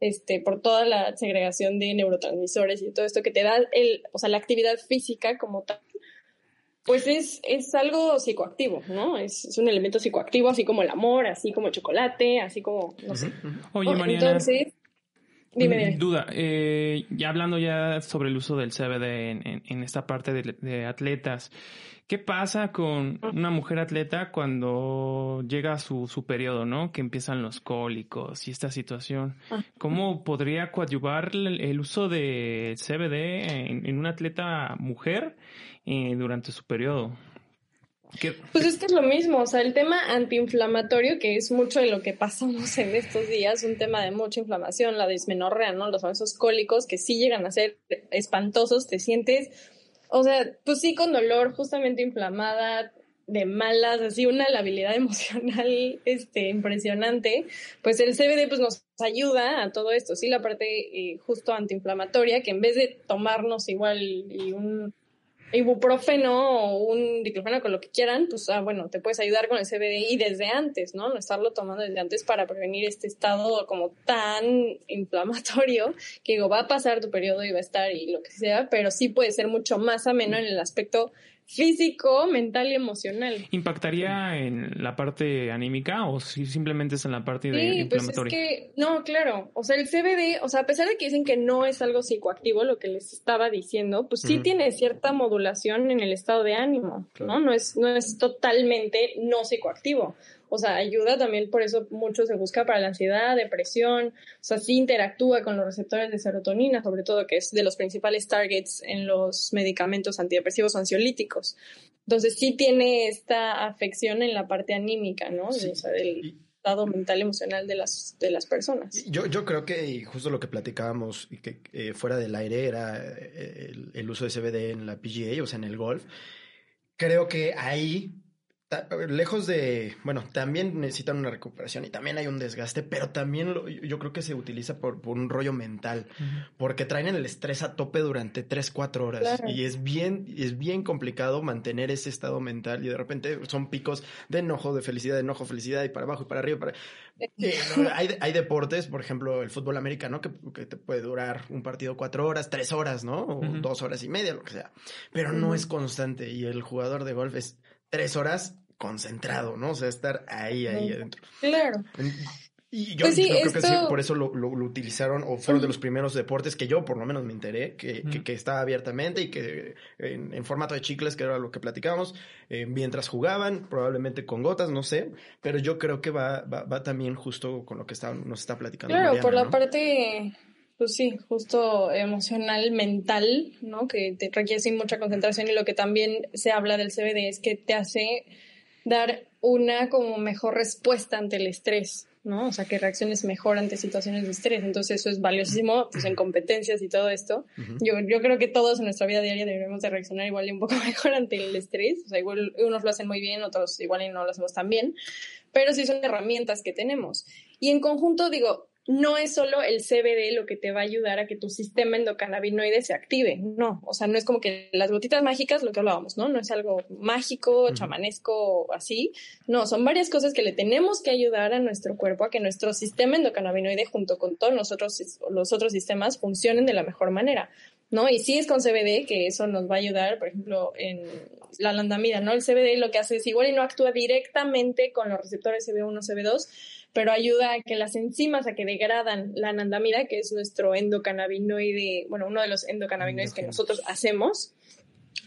este, por toda la segregación de neurotransmisores y todo esto que te da el, o sea, la actividad física como tal, pues es, es algo psicoactivo, ¿no? Es, es, un elemento psicoactivo, así como el amor, así como el chocolate, así como, no sé. Oye, Mariana. Entonces, dime, Duda, eh, ya hablando ya sobre el uso del CBD en, en, esta parte de, de atletas, ¿Qué pasa con una mujer atleta cuando llega su, su periodo, ¿no? Que empiezan los cólicos y esta situación. ¿Cómo podría coadyuvar el, uso de CBD en, en una atleta mujer eh, durante su periodo? Pues es que es lo mismo, o sea, el tema antiinflamatorio, que es mucho de lo que pasamos en estos días, un tema de mucha inflamación, la dismenorrea, ¿no? Los famosos cólicos que sí llegan a ser espantosos, te sientes o sea, pues sí con dolor, justamente inflamada, de malas, así una labilidad emocional este, impresionante, pues el CBD pues nos ayuda a todo esto, sí, la parte eh, justo antiinflamatoria, que en vez de tomarnos igual y un ibuprofeno o un diclofeno con lo que quieran, pues ah, bueno, te puedes ayudar con el CBD y desde antes, ¿no? No estarlo tomando desde antes para prevenir este estado como tan inflamatorio que digo, va a pasar tu periodo y va a estar y lo que sea, pero sí puede ser mucho más ameno en el aspecto físico, mental y emocional. ¿Impactaría en la parte anímica o si simplemente es en la parte de sí, Pues es que, no, claro. O sea, el CBD, o sea, a pesar de que dicen que no es algo psicoactivo, lo que les estaba diciendo, pues sí tiene cierta modulación en el estado de ánimo, ¿no? No es, no es totalmente no psicoactivo. O sea, ayuda también, por eso mucho se busca para la ansiedad, depresión, o sea, sí interactúa con los receptores de serotonina, sobre todo, que es de los principales targets en los medicamentos antidepresivos o ansiolíticos. Entonces sí tiene esta afección en la parte anímica, ¿no? O sea, del estado mental emocional de las, de las personas. Yo, yo creo que justo lo que platicábamos y que eh, fuera del aire era eh, el, el uso de CBD en la PGA, o sea, en el golf. Creo que ahí lejos de, bueno, también necesitan una recuperación y también hay un desgaste, pero también yo creo que se utiliza por, un rollo mental, porque traen el estrés a tope durante 3, 4 horas y es bien, es bien complicado mantener ese estado mental y de repente son picos de enojo, de felicidad, de enojo, felicidad y para abajo y para arriba. Para... hay, hay, deportes, por ejemplo, el fútbol americano que, que, te puede durar un partido cuatro horas, tres horas, ¿no? O dos horas y media, lo que sea, pero no es constante y el jugador de golf es tres horas concentrado, ¿no? O sea, estar ahí, ahí adentro. Claro. Y yo, pues creo que sí, por eso lo, lo, utilizaron, o fueron de los primeros deportes que yo por lo menos me enteré, que, que, estaba abiertamente y que en, formato de chicles, que era lo que platicábamos, eh, mientras jugaban, probablemente con gotas, no sé, pero yo creo que va, va, va también justo con lo que está, nos está platicando. Claro, por la parte pues sí, justo emocional, mental, ¿no? Que te requiere sin mucha concentración y lo que también se habla del CBD es que te hace dar una como mejor respuesta ante el estrés, ¿no? O sea, que reacciones mejor ante situaciones de estrés. Entonces eso es valiosísimo, pues en competencias y todo esto. yo, yo creo que todos en nuestra vida diaria deberíamos de reaccionar igual y un poco mejor ante el estrés. O sea, igual unos lo hacen muy bien, otros igual y no lo hacemos tan bien. Pero sí son herramientas que tenemos. Y en conjunto, digo, no es solo el CBD lo que te va a ayudar a que tu sistema endocannabinoide se active, no, o sea, no es como que las gotitas mágicas, lo que hablábamos, ¿no? No es algo mágico, chamanesco, así, no, son varias cosas que le tenemos que ayudar a nuestro cuerpo a que nuestro sistema endocannabinoide junto con todos nosotros, los otros sistemas funcionen de la mejor manera. ¿no? Y si es con CBD, que eso nos va a ayudar, por ejemplo, en la landamida, ¿no? El CBD lo que hace es igual y no actúa directamente con los receptores CB1, CB2, pero ayuda a que las enzimas, a que degradan la anandamida, que es nuestro endocannabinoide, bueno, uno de los endocannabinoides que nosotros hacemos,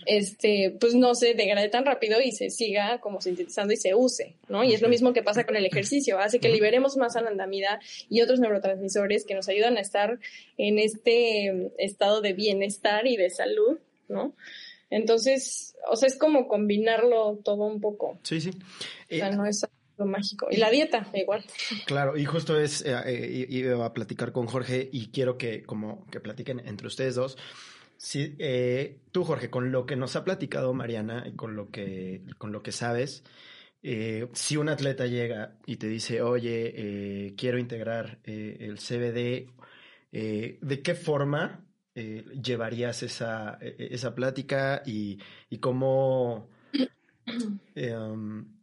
este, pues no se degrade tan rápido y se siga como sintetizando y se use, ¿no? Y es lo mismo que pasa con el ejercicio, hace que liberemos más anandamida y otros neurotransmisores que nos ayudan a estar en este estado de bienestar y de salud, ¿no? Entonces, o sea, es como combinarlo todo un poco. Sí, sí. O sea, no es lo mágico. Y la dieta, igual. Claro, y justo es, eh, eh, iba a platicar con Jorge y quiero que como que platiquen entre ustedes dos Sí, eh, tú, Jorge, con lo que nos ha platicado Mariana y con lo que, con lo que sabes, eh, si un atleta llega y te dice, oye, eh, quiero integrar el CBD, ¿de qué forma llevarías esa, esa plática y, y cómo... Em,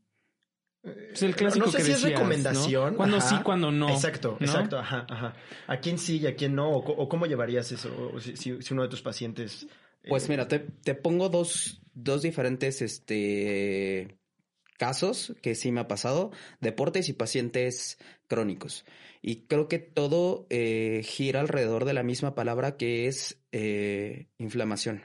es el clásico no sé si es recomendación. Cuando sí, cuando no. Exacto, exacto, ajá, ajá. ¿A quién sí y a quién no? ¿O, cómo llevarías eso? si, uno de tus pacientes... Pues eh, mira, te, te, pongo dos, dos diferentes este, casos que sí me ha pasado, deportes y pacientes crónicos. Y creo que todo eh, gira alrededor de la misma palabra que es eh, inflamación.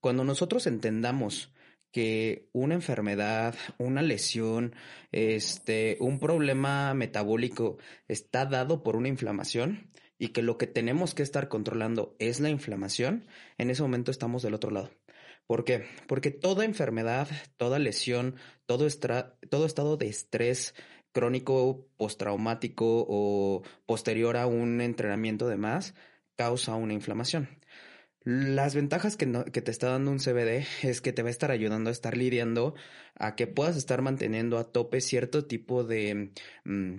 Cuando nosotros entendamos que una enfermedad, una lesión, este, un problema metabólico está dado por una inflamación y que lo que tenemos que estar controlando es la inflamación, en ese momento estamos del otro lado. ¿Por qué? Porque toda enfermedad, toda lesión, todo, todo estado de estrés crónico, postraumático o posterior a un entrenamiento de más, causa una inflamación. Las ventajas que, te está dando un CBD es que te va a estar ayudando a estar lidiando a que puedas estar manteniendo a tope cierto tipo de mm,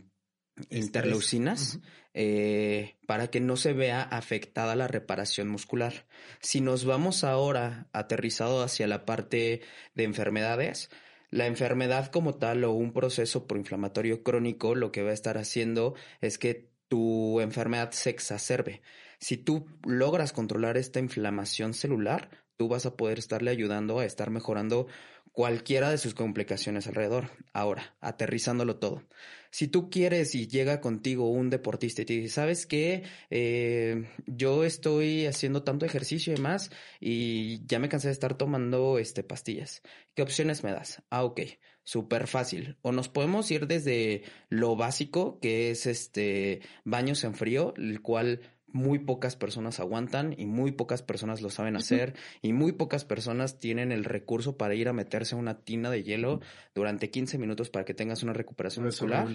interleucinas eh, para que no se vea afectada la reparación muscular. Si nos vamos ahora aterrizado hacia la parte de enfermedades, la enfermedad como tal o un proceso proinflamatorio crónico lo que va a estar haciendo es que tu enfermedad se exacerbe. Si tú logras controlar esta inflamación celular, tú vas a poder estarle ayudando a estar mejorando cualquiera de sus complicaciones alrededor. Ahora, aterrizándolo todo. Si tú quieres y llega contigo un deportista y te dice, ¿sabes qué? Eh, yo estoy haciendo tanto ejercicio y más y ya me cansé de estar tomando este, pastillas. ¿Qué opciones me das? Ah, ok, súper fácil. O nos podemos ir desde lo básico, que es este baños en frío, el cual muy pocas personas aguantan y muy pocas personas lo saben hacer y muy pocas personas tienen el recurso para ir a meterse a una tina de hielo durante 15 minutos para que tengas una recuperación muscular.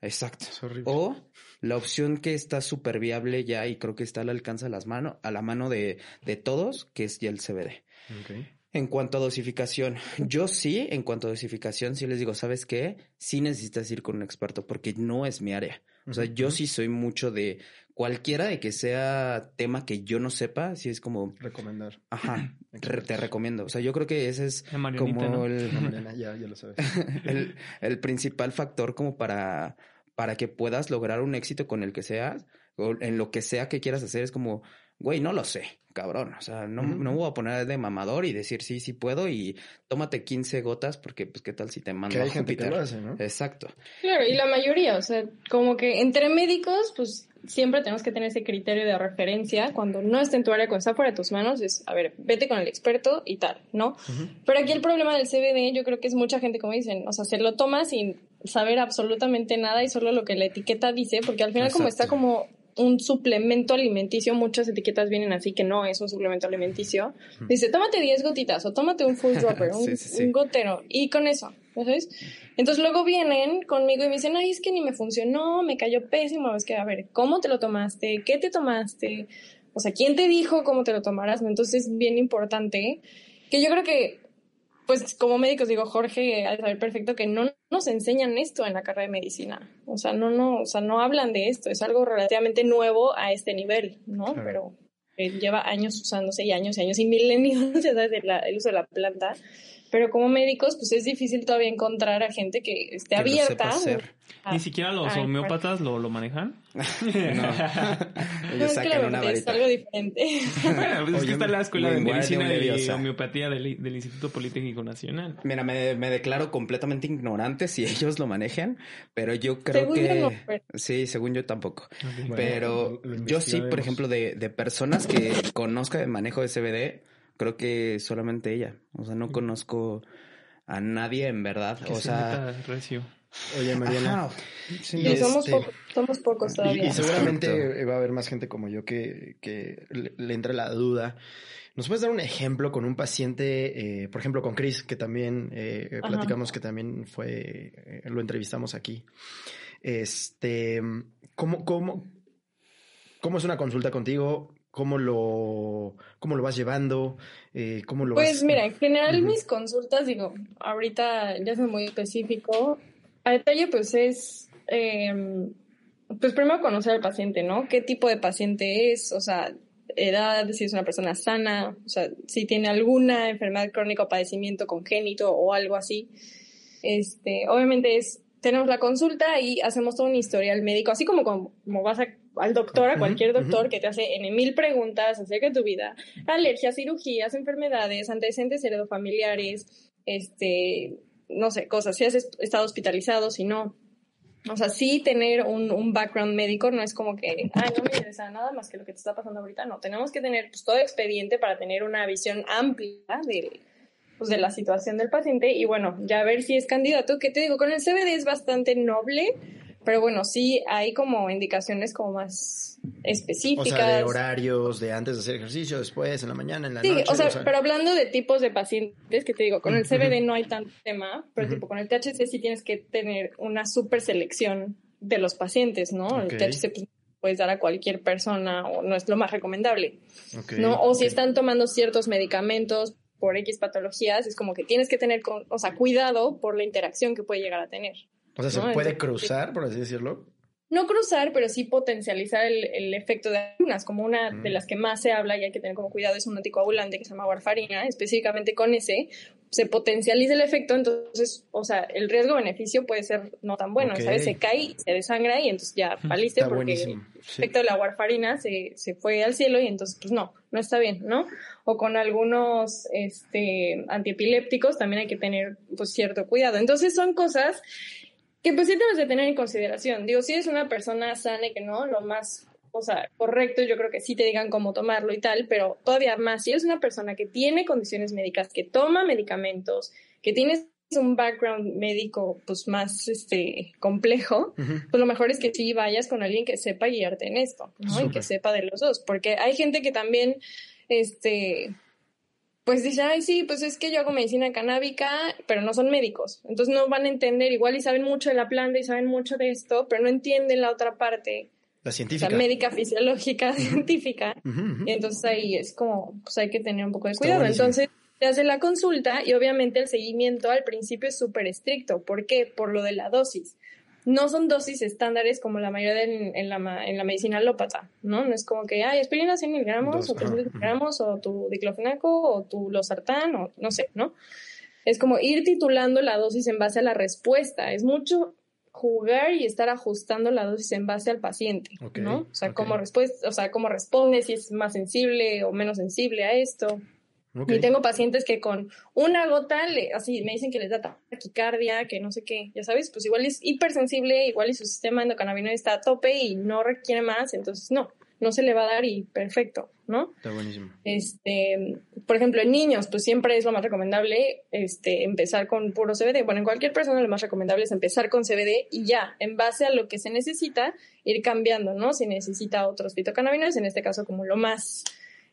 Exacto. O la opción que está súper viable ya y creo que está al alcance de las manos, a la mano de, de todos, que es ya el CBD. En cuanto a dosificación, yo sí, en cuanto a dosificación, sí les digo, ¿sabes qué? Sí necesitas ir con un experto porque no es mi área. O sea, yo sí soy mucho de cualquiera de que sea tema que yo no sepa, sí es como... Recomendar. Ajá, re- te recomiendo. O sea, yo creo que ese es como ¿no? el, ya, ya lo sabes. el, el principal factor como para, para que puedas lograr un éxito con el que seas, o en lo que sea que quieras hacer, es como, güey, no lo sé, cabrón. O sea, no, Ujú. no me voy a poner de mamador y decir sí, sí puedo y tómate 15 gotas porque, pues, ¿qué tal si te mando Que a hay gente que Júpiter? lo hace, ¿no? Exacto. Claro, y la mayoría, o sea, como que entre médicos, pues siempre tenemos que tener ese criterio de referencia. Cuando no está en tu área, cuando está fuera de tus manos, es, a ver, vete con el experto y tal, ¿no? Pero aquí el problema del CBD, yo creo que es mucha gente, como dicen, o sea, se lo toma sin saber absolutamente nada y solo lo que la etiqueta dice, porque al final como está como un suplemento alimenticio, muchas etiquetas vienen así que no es un suplemento alimenticio. Dice, tómate 10 gotitas o tómate un full dropper, un, Sí, sí, sí. un gotero, y con eso, ¿ya ¿sabes? Entonces luego vienen conmigo y me dicen, ay, es que ni me funcionó, me cayó pésimo, es que, a ver, ¿cómo te lo tomaste? ¿Qué te tomaste? O sea, ¿quién te dijo cómo te lo tomaras? Entonces es bien importante que yo creo que, pues como médicos, digo, Jorge, al saber perfecto que no nos enseñan esto en la carrera de medicina. O sea, no, no, o sea, no hablan de esto, es algo relativamente nuevo a este nivel, ¿no? Claro. Pero eh, lleva años usándose y años y años y milenios, ya sabes, de la- el uso de la planta. Pero como médicos, pues es difícil todavía encontrar a gente que esté Que abierta. sepa hacer. a- Ni siquiera los Ay, homeópatas lo, lo manejan. No. No, Ellos es que sacan una verdad es varita. algo diferente. Bueno, pues es que está la Escuela de Medicina y. Homeopatía del, del Instituto Politécnico Nacional. Mira, me, me declaro completamente ignorante si ellos lo manejan, pero yo creo Según que... yo no, pero- Sí, según yo tampoco. Bueno, pero yo sí, por ejemplo, de, de personas que conozca el manejo de CBD, creo que solamente ella. O sea, no conozco a nadie en verdad. Que o se sea... recio. Oye, Mariana. ajá, sí. Y somos, este- pocos, somos pocos todavía. y seguramente Exacto. va a haber más gente como yo que, que le, le entra la duda. ¿Nos puedes dar un ejemplo con un paciente, eh, por ejemplo, con Chris, que también eh, Ajá. platicamos que también fue, eh, lo entrevistamos aquí? Este, ¿cómo, cómo, ¿Cómo es una consulta contigo? ¿Cómo lo, cómo lo vas llevando? Eh, ¿Cómo lo Pues vas...? mira, en general mis consultas, digo, ahorita ya soy muy específico. A detalle, pues es, eh, pues primero conocer al paciente, ¿no? ¿Qué tipo de paciente es? O sea, edad, si es una persona sana, o sea, si tiene alguna enfermedad crónica o padecimiento congénito o algo así. Este, obviamente es, tenemos la consulta y hacemos todo un historial médico, así como como, como vas a- al doctor, a cualquier doctor que te hace en mil preguntas acerca de tu vida, alergias, cirugías, enfermedades, antecedentes heredofamiliares, este, no sé, cosas, si has est- estado hospitalizado, si no. O sea, sí tener un, un background médico no es como que, ay, no me interesa nada más que lo que te está pasando ahorita. No, tenemos que tener pues, todo expediente para tener una visión amplia de, pues, de la situación del paciente y bueno, ya ver si es candidato. Que te digo, con el CBD es bastante noble, pero bueno, sí hay como indicaciones como más O específicas. sea, de horarios, de antes de hacer ejercicio, después, en la mañana, en la Sí, noche. o sea, pero hablando de tipos de pacientes, que te digo, con el. CBD no hay tanto tema, pero tipo con el THC sí tienes que tener una super selección de los pacientes, ¿no? El THC pues, puedes dar a cualquier persona o no es lo más recomendable, ¿no? O si están tomando ciertos medicamentos por X patologías, es como que tienes que tener, con, o sea, cuidado por la interacción que puede llegar a tener. O sea, ¿se ¿no? puede cruzar, por así decirlo? no cruzar, pero sí potencializar el, el efecto de algunas, como una Mm. de las que más se habla y hay que tener como cuidado es un anticoagulante que se llama warfarina, específicamente con ese, se potencializa el efecto, entonces, o sea, el riesgo-beneficio puede ser no tan bueno. ¿sabes? Se cae, se desangra y entonces ya valiste Está porque buenísimo. el Sí. efecto de la warfarina se, se fue al cielo y entonces, pues no, no está bien, ¿no? O con algunos este, antiepilépticos también hay que tener pues cierto cuidado. Entonces son cosas que pues sí debes de tener en consideración. Digo, si eres una persona sana y que no, lo más, o sea, correcto, yo creo que sí te digan cómo tomarlo y tal, pero todavía más, si eres una persona que tiene condiciones médicas, que toma medicamentos, que tienes un background médico pues más este complejo, pues lo mejor es que sí vayas con alguien que sepa guiarte en esto, ¿no? Y que sepa de los dos, porque hay gente que también, este, pues dice, ay, sí, pues es que yo hago medicina canábica, pero no son médicos, entonces no van a entender, igual y saben mucho de la planta y saben mucho de esto, pero no entienden la otra parte, La o científica. sea, médica, fisiológica, científica, y entonces ahí es como, pues hay que tener un poco de Está cuidado. buenísimo. Entonces, se hace la consulta y obviamente el seguimiento al principio es súper estricto. ¿Por qué? Por lo de la dosis. No son dosis estándares como la mayoría de, en, la, en la medicina alópata, ¿no? No es como que, hay aspirina 100 miligramos o 300 miligramos o tu diclofenaco o tu losartán o no sé, ¿no? Es como ir titulando la dosis en base a la respuesta. Es mucho jugar y estar ajustando la dosis en base al paciente, ¿no? O sea, cómo respuesta, o sea, cómo responde, si es más sensible o menos sensible a esto. Y tengo pacientes que con una gota, le, así me dicen que les da taquicardia, que no sé qué, ya sabes, pues igual es hipersensible, igual y su sistema endocannabinoide está a tope y no requiere más, entonces no, no se le va a dar y perfecto, ¿no? Está buenísimo. Este, por ejemplo, en niños, pues siempre es lo más recomendable este, empezar con puro CBD. Bueno, en cualquier persona lo más recomendable es empezar con CBD y ya, en base a lo que se necesita, ir cambiando, ¿no? Si necesita otros fitocannabinoides, en este caso como lo más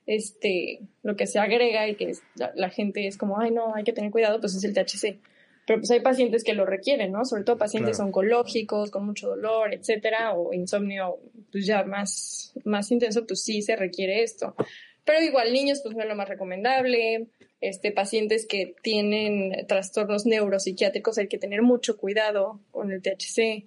este, lo que se agrega y que la, gente es como, ay, no, hay que tener cuidado, pues es el THC. Pero pues hay pacientes que lo requieren, ¿no? Sobre todo pacientes oncológicos, con mucho dolor, etcétera, o insomnio, pues ya más, más intenso, pues sí se requiere esto. Pero igual niños, pues no es lo más recomendable. Este, pacientes que tienen trastornos neuropsiquiátricos hay que tener mucho cuidado con el THC.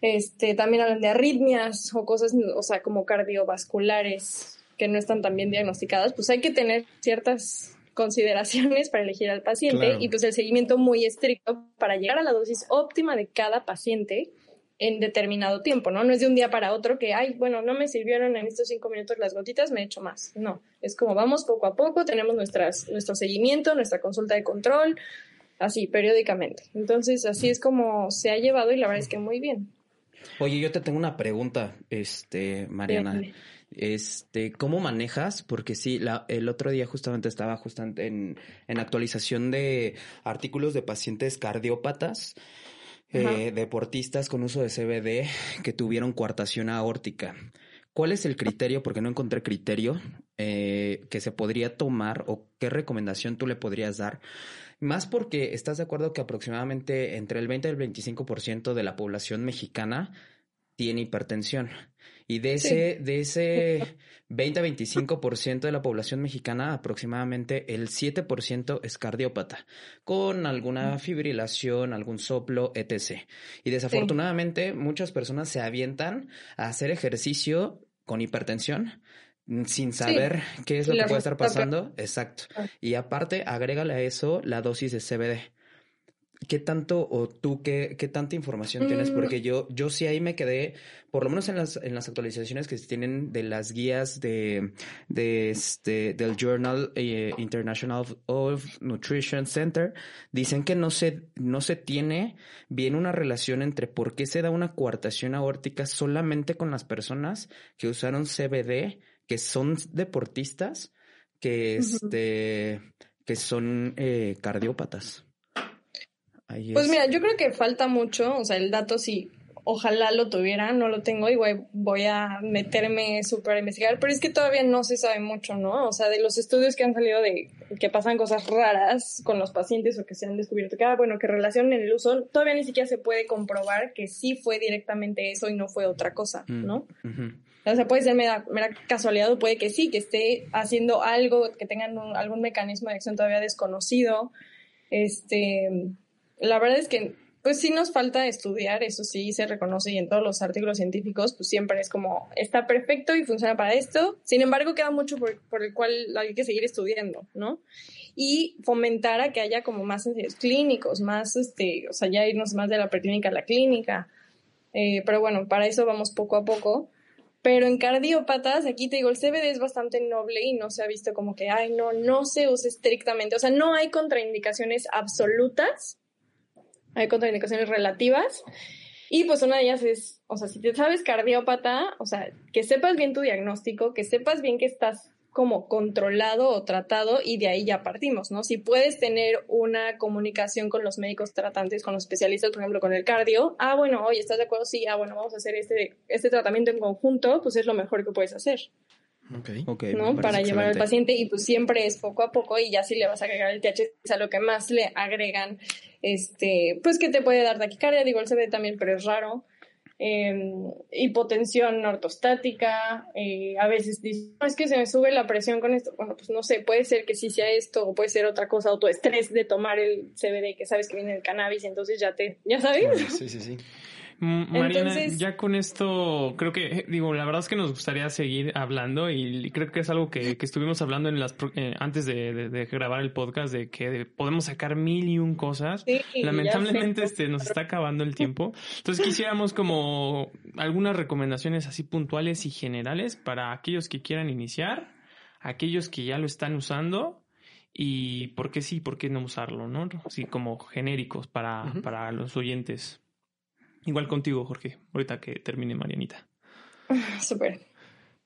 Este, también hablan de arritmias o cosas, o sea, como cardiovasculares que no están tan bien diagnosticadas, pues hay que tener ciertas consideraciones para elegir al paciente y pues el seguimiento muy estricto para llegar a la dosis óptima de cada paciente en determinado tiempo, ¿no? No es de un día para otro que, ay, bueno, no me sirvieron en estos cinco minutos las gotitas, me he hecho más. No, es como vamos poco a poco, tenemos nuestras, nuestro seguimiento, nuestra consulta de control, así, periódicamente. Entonces, así es como se ha llevado y la verdad es que muy bien. Oye, yo te tengo una pregunta, este, Mariana. Este, ¿cómo manejas? Porque sí, la, el otro día justamente estaba justamente en, en actualización de artículos de pacientes cardiópatas, eh, deportistas con uso de CBD que tuvieron coartación aórtica. ¿Cuál es el criterio? Porque no encontré criterio eh, que se podría tomar o qué recomendación tú le podrías dar. Más porque estás de acuerdo que aproximadamente entre el 20 y el 25% de la población mexicana tiene hipertensión. Y de ese, de ese 20-25% de la población mexicana, aproximadamente el 7% es cardiópata, con alguna fibrilación, algún soplo, etc. Y desafortunadamente muchas personas se avientan a hacer ejercicio con hipertensión sin saber qué es lo que puede estar pasando. Exacto. Ah. Y aparte, agrégale a eso la dosis de CBD. ¿Qué tanto o tú qué, qué tanta información tienes? Mm. Porque yo, yo sí ahí me quedé, por lo menos en las, en las actualizaciones que se tienen de las guías de, de este, del Journal eh, International of Nutrition Center, dicen que no se, no se tiene bien una relación entre por qué se da una coartación aórtica solamente con las personas que usaron CBD, que son deportistas, que, este, que son eh, cardiópatas. Pues mira, yo creo que falta mucho, o sea, el dato sí, ojalá lo tuviera, no lo tengo y voy, a meterme súper a investigar, pero es que todavía no se sabe mucho, ¿no? O sea, de los estudios que han salido de que pasan cosas raras con los pacientes o que se han descubierto que, ah, bueno, que relacionan el uso, todavía ni siquiera se puede comprobar que sí fue directamente eso y no fue otra cosa, mm, ¿no? O sea, puede ser mera, casualidad o puede que sí, que esté haciendo algo, que tengan algún mecanismo de acción todavía desconocido. Este, la verdad es que pues sí nos falta estudiar, eso sí se reconoce y en todos los artículos científicos pues siempre es como está perfecto y funciona para esto, sin embargo queda mucho por, el cual hay que seguir estudiando, ¿no? Y fomentar a que haya como más ensayos clínicos, más, este, o sea, ya irnos más de la preclínica a la clínica, eh, pero bueno, para eso vamos poco a poco. Pero en cardiópatas, aquí te digo, el CBD es bastante noble y no se ha visto como que, ay, no, no se usa estrictamente. O sea, no hay contraindicaciones absolutas hay contraindicaciones relativas. Y pues una de ellas es, o sea, si te sabes cardiópata, o sea, que sepas bien tu diagnóstico, que sepas bien que estás como controlado o tratado y de ahí ya partimos, ¿no? Si puedes tener una comunicación con los médicos tratantes, con los especialistas, por ejemplo, con el cardio, ah, bueno, oye, ¿estás de acuerdo? Sí, ah, bueno, vamos a hacer este, este tratamiento en conjunto, pues es lo mejor que puedes hacer. Ok. ¿no? Para llevar al paciente y pues siempre es poco a poco y ya si le vas a agregar el THC a lo que más le agregan, este, pues que te puede dar taquicardia, digo el CBD también, pero es raro. em, hipotensión ortostática, eh, a veces dices, no, es que se me sube la presión con esto. Bueno, pues no sé, puede ser que sí sea esto, o puede ser otra cosa, o tu estrés de tomar el CBD que sabes que viene del cannabis, entonces ya te, ya sabes. Sí, sí, sí. Mariana, ya con esto, creo que, eh, digo, la verdad es que nos gustaría seguir hablando y creo que es algo que, estuvimos hablando en las eh, antes de, grabar el podcast, de que podemos sacar mil y un cosas. Lamentablemente este, nos está acabando el tiempo. Entonces quisiéramos como algunas recomendaciones así puntuales y generales para aquellos que quieran iniciar, aquellos que ya lo están usando y por qué sí, por qué no usarlo, ¿no? Así como genéricos para, para los oyentes. Igual contigo, Jorge, ahorita que termine Marianita. Súper.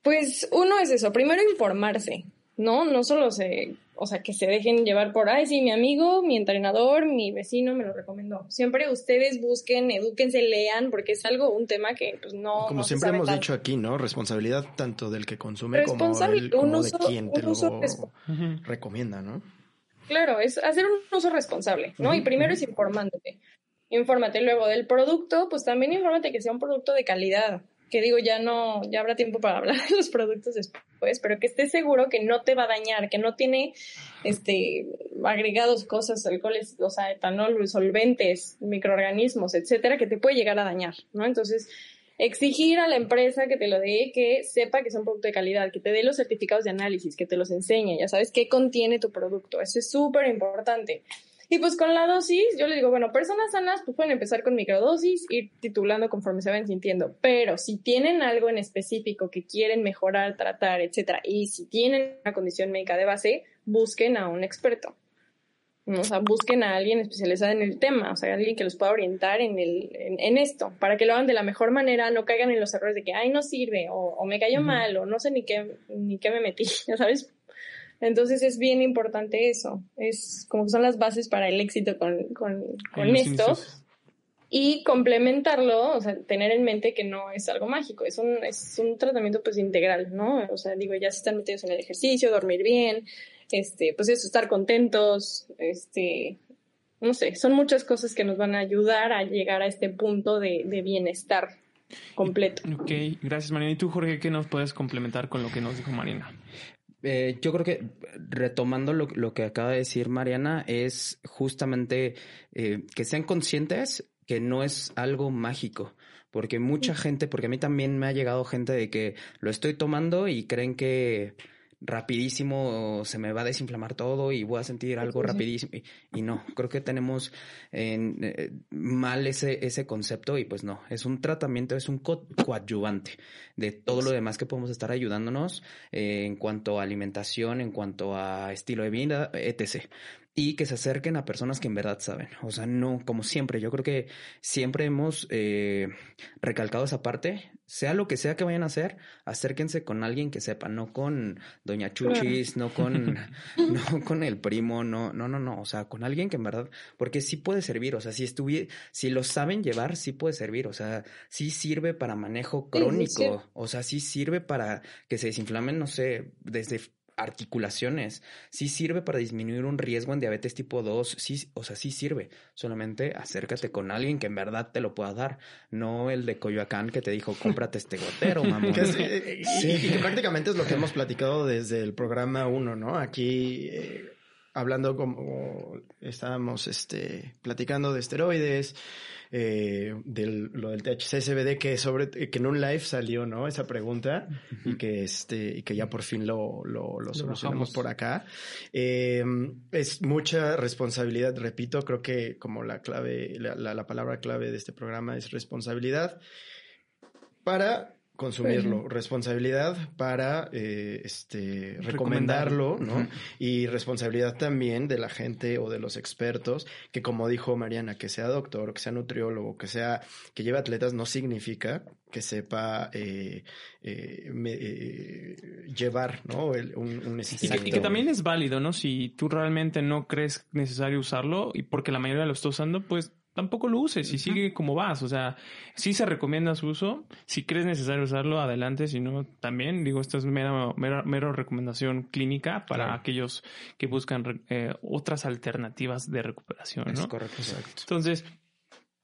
Pues uno es eso, primero informarse, ¿no? No solo se, o sea, que se dejen llevar por, ay, sí, mi amigo, mi entrenador, mi vecino me lo recomendó. Siempre ustedes busquen, edúquense, lean, porque es algo, un tema que pues no... Como siempre hemos dicho aquí, ¿no? Responsabilidad tanto del que consume como, del, como de quien te lo recomienda, ¿no? Claro, es hacer un uso responsable, ¿no? y primero es informándote infórmate luego del producto, pues también infórmate que sea un producto de calidad. Que digo, ya no, ya habrá tiempo para hablar de los productos después, pero que estés seguro que no te va a dañar, que no tiene este agregados cosas, alcoholes, o sea, etanol, solventes, microorganismos, etcétera, que te puede llegar a dañar, ¿no? Entonces, exigir a la empresa que te lo dé, que sepa que es un producto de calidad, que te dé los certificados de análisis, que te los enseñe, ya sabes qué contiene tu producto. Eso es súper importante. Y pues con la dosis, yo le digo, bueno, personas sanas pues pueden empezar con microdosis, ir titulando conforme se van sintiendo, pero si tienen algo en específico que quieren mejorar, tratar, etcétera, y si tienen una condición médica de base, busquen a un experto. O sea, busquen a alguien especializado en el tema, o sea, alguien que los pueda orientar en, el, en, esto, para que lo hagan de la mejor manera, no caigan en los errores de que, ay, no sirve, o, me cayó mal, o no sé ni qué, ni qué me metí, ya sabes, entonces es bien importante eso. Es como que son las bases para el éxito con, con, con esto. Y complementarlo, o sea, tener en mente que no es algo mágico, es un, es un tratamiento pues integral, ¿no? O sea, digo, ya se están metidos en el ejercicio, dormir bien, este, pues eso, estar contentos, este, no sé, son muchas cosas que nos van a ayudar a llegar a este punto de, de bienestar completo. Ok, gracias Marina. ¿Y tú, Jorge, qué nos puedes complementar con lo que nos dijo Marina? Eh, yo creo que retomando lo, lo, que acaba de decir Mariana, es justamente eh, que sean conscientes que no es algo mágico. Porque mucha gente, porque a mí también me ha llegado gente de que lo estoy tomando y creen que rapidísimo se me va a desinflamar todo y voy a sentir algo rapidísimo. Y, no, creo que tenemos eh, mal ese, ese concepto y pues no, es un tratamiento, es un coadyuvante de todo lo demás que podemos estar ayudándonos eh, en cuanto a alimentación, en cuanto a estilo de vida, etc y que se acerquen a personas que en verdad saben. O sea, no, como siempre, yo creo que siempre hemos eh, recalcado esa parte. Sea lo que sea que vayan a hacer, acérquense con alguien que sepa, no con Doña Chuchis, no con, no con el primo, no, no, no, no. O sea, con alguien que en verdad, porque sí puede servir. O sea, si estuviera, si lo saben llevar, sí puede servir. O sea, sí sirve para manejo crónico. O sea, sí sirve para que se desinflamen, no sé, desde articulaciones. Sí sirve para disminuir un riesgo en diabetes tipo 2. Sí, o sea, sí sirve. Solamente acércate con alguien que en verdad te lo pueda dar. No el de Coyoacán que te dijo, cómprate este gotero, mamá. Eh, sí, y que prácticamente es lo que hemos platicado desde el programa 1, ¿no? Aquí... Eh, hablando como estábamos este, platicando de esteroides, eh, del, lo del THC-CBD, que sobre, que en un live salió, ¿no? Esa pregunta y que este, y que ya por fin lo, lo, lo solucionamos por acá. Eh, es mucha responsabilidad, repito, creo que como la clave, la, la palabra clave de este programa es responsabilidad para consumirlo, responsabilidad para eh, este recomendarlo, ¿no? Y responsabilidad también de la gente o de los expertos, que como dijo Mariana, que sea doctor, que sea nutriólogo, que sea que lleve atletas, no significa que sepa eh, eh, llevar, ¿no? un, un estilo. Y que, también es válido, ¿no? Si tú realmente no crees necesario usarlo y porque la mayoría lo está usando, pues tampoco lo uses y sigue como vas. O sea, sí se recomienda su uso. Si crees necesario usarlo, adelante. Si no, también, digo, esto es mera, mera, recomendación clínica para aquellos que buscan eh, otras alternativas de recuperación. ¿no? correcto, exacto. Entonces,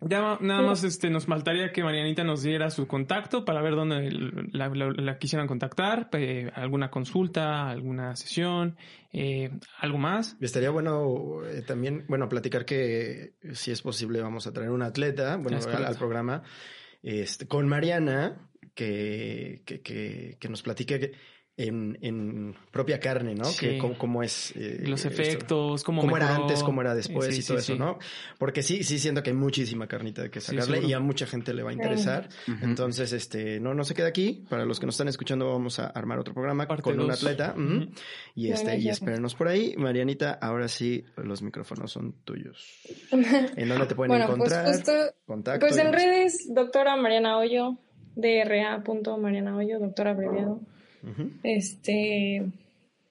Ya nada más este, nos faltaría que Marianita nos diera su contacto para ver dónde la, la, quisieran contactar, alguna consulta, alguna sesión, eh, algo más. Estaría bueno eh, también, bueno, platicar que si es posible vamos a traer un atleta, bueno, al, programa, este, con Mariana, que, que, que, que nos platique en, en propia carne, ¿no? Que cómo, es... Eh, Los efectos, cómo, cómo era antes, cómo era después y todo eso, ¿no? Porque sí, sí siento que hay muchísima carnita de que sacarle y a mucha gente le va a interesar. Entonces, este, no, no se queda aquí. Para los que nos están escuchando, vamos a armar otro programa con un atleta. Y este, y espérenos por ahí. Marianita, ahora sí, los micrófonos son tuyos. ¿En dónde te pueden bueno, pues encontrar? Pues Pues en redes, doctora Mariana Hoyo, dra.mariana Hoyo, doctora abreviado. Este,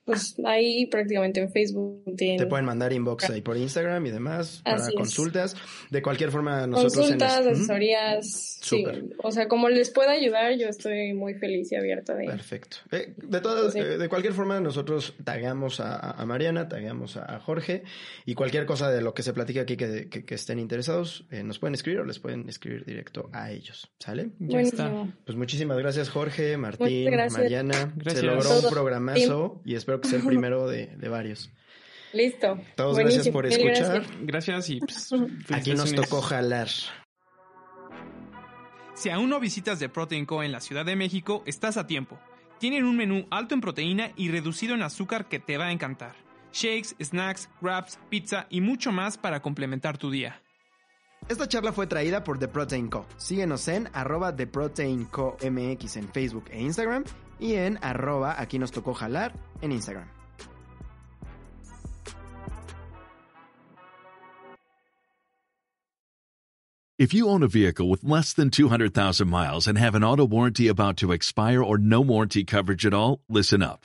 pues ahí prácticamente en Facebook. Te pueden mandar inbox ahí por Instagram y demás para consultas. De cualquier forma, nosotros. Consultas, asesorías. Sí, o sea, como les pueda ayudar, yo estoy muy feliz y abierta de. Perfecto. Eh, de todas, eh, de cualquier forma, nosotros tagueamos a, Mariana, tagueamos a, Jorge y cualquier cosa de lo que se platica aquí que, que, estén interesados, eh, nos pueden escribir o les pueden escribir directo a ellos. ¿Sale? Ya está. Pues muchísimas gracias, Jorge, Martín, Mariana. Gracias. Se logró un programazo y espero que sea el primero de, varios. Listo. Todos gracias por escuchar. Gracias, y pues, aquí nos tocó jalar. Si aún no visitas The Protein Co en la Ciudad de México, estás a tiempo. Tienen un menú alto en proteína y reducido en azúcar que te va a encantar. Shakes, snacks, wraps, pizza y mucho más para complementar tu día. Esta charla fue traída por The Protein Co. Síguenos en arroba The Protein Co MX en Facebook e Instagram y en arroba aquí nos tocó jalar en Instagram. If you own a vehicle with less than 200,000 miles and have an auto warranty about to expire or no warranty coverage at all, listen up.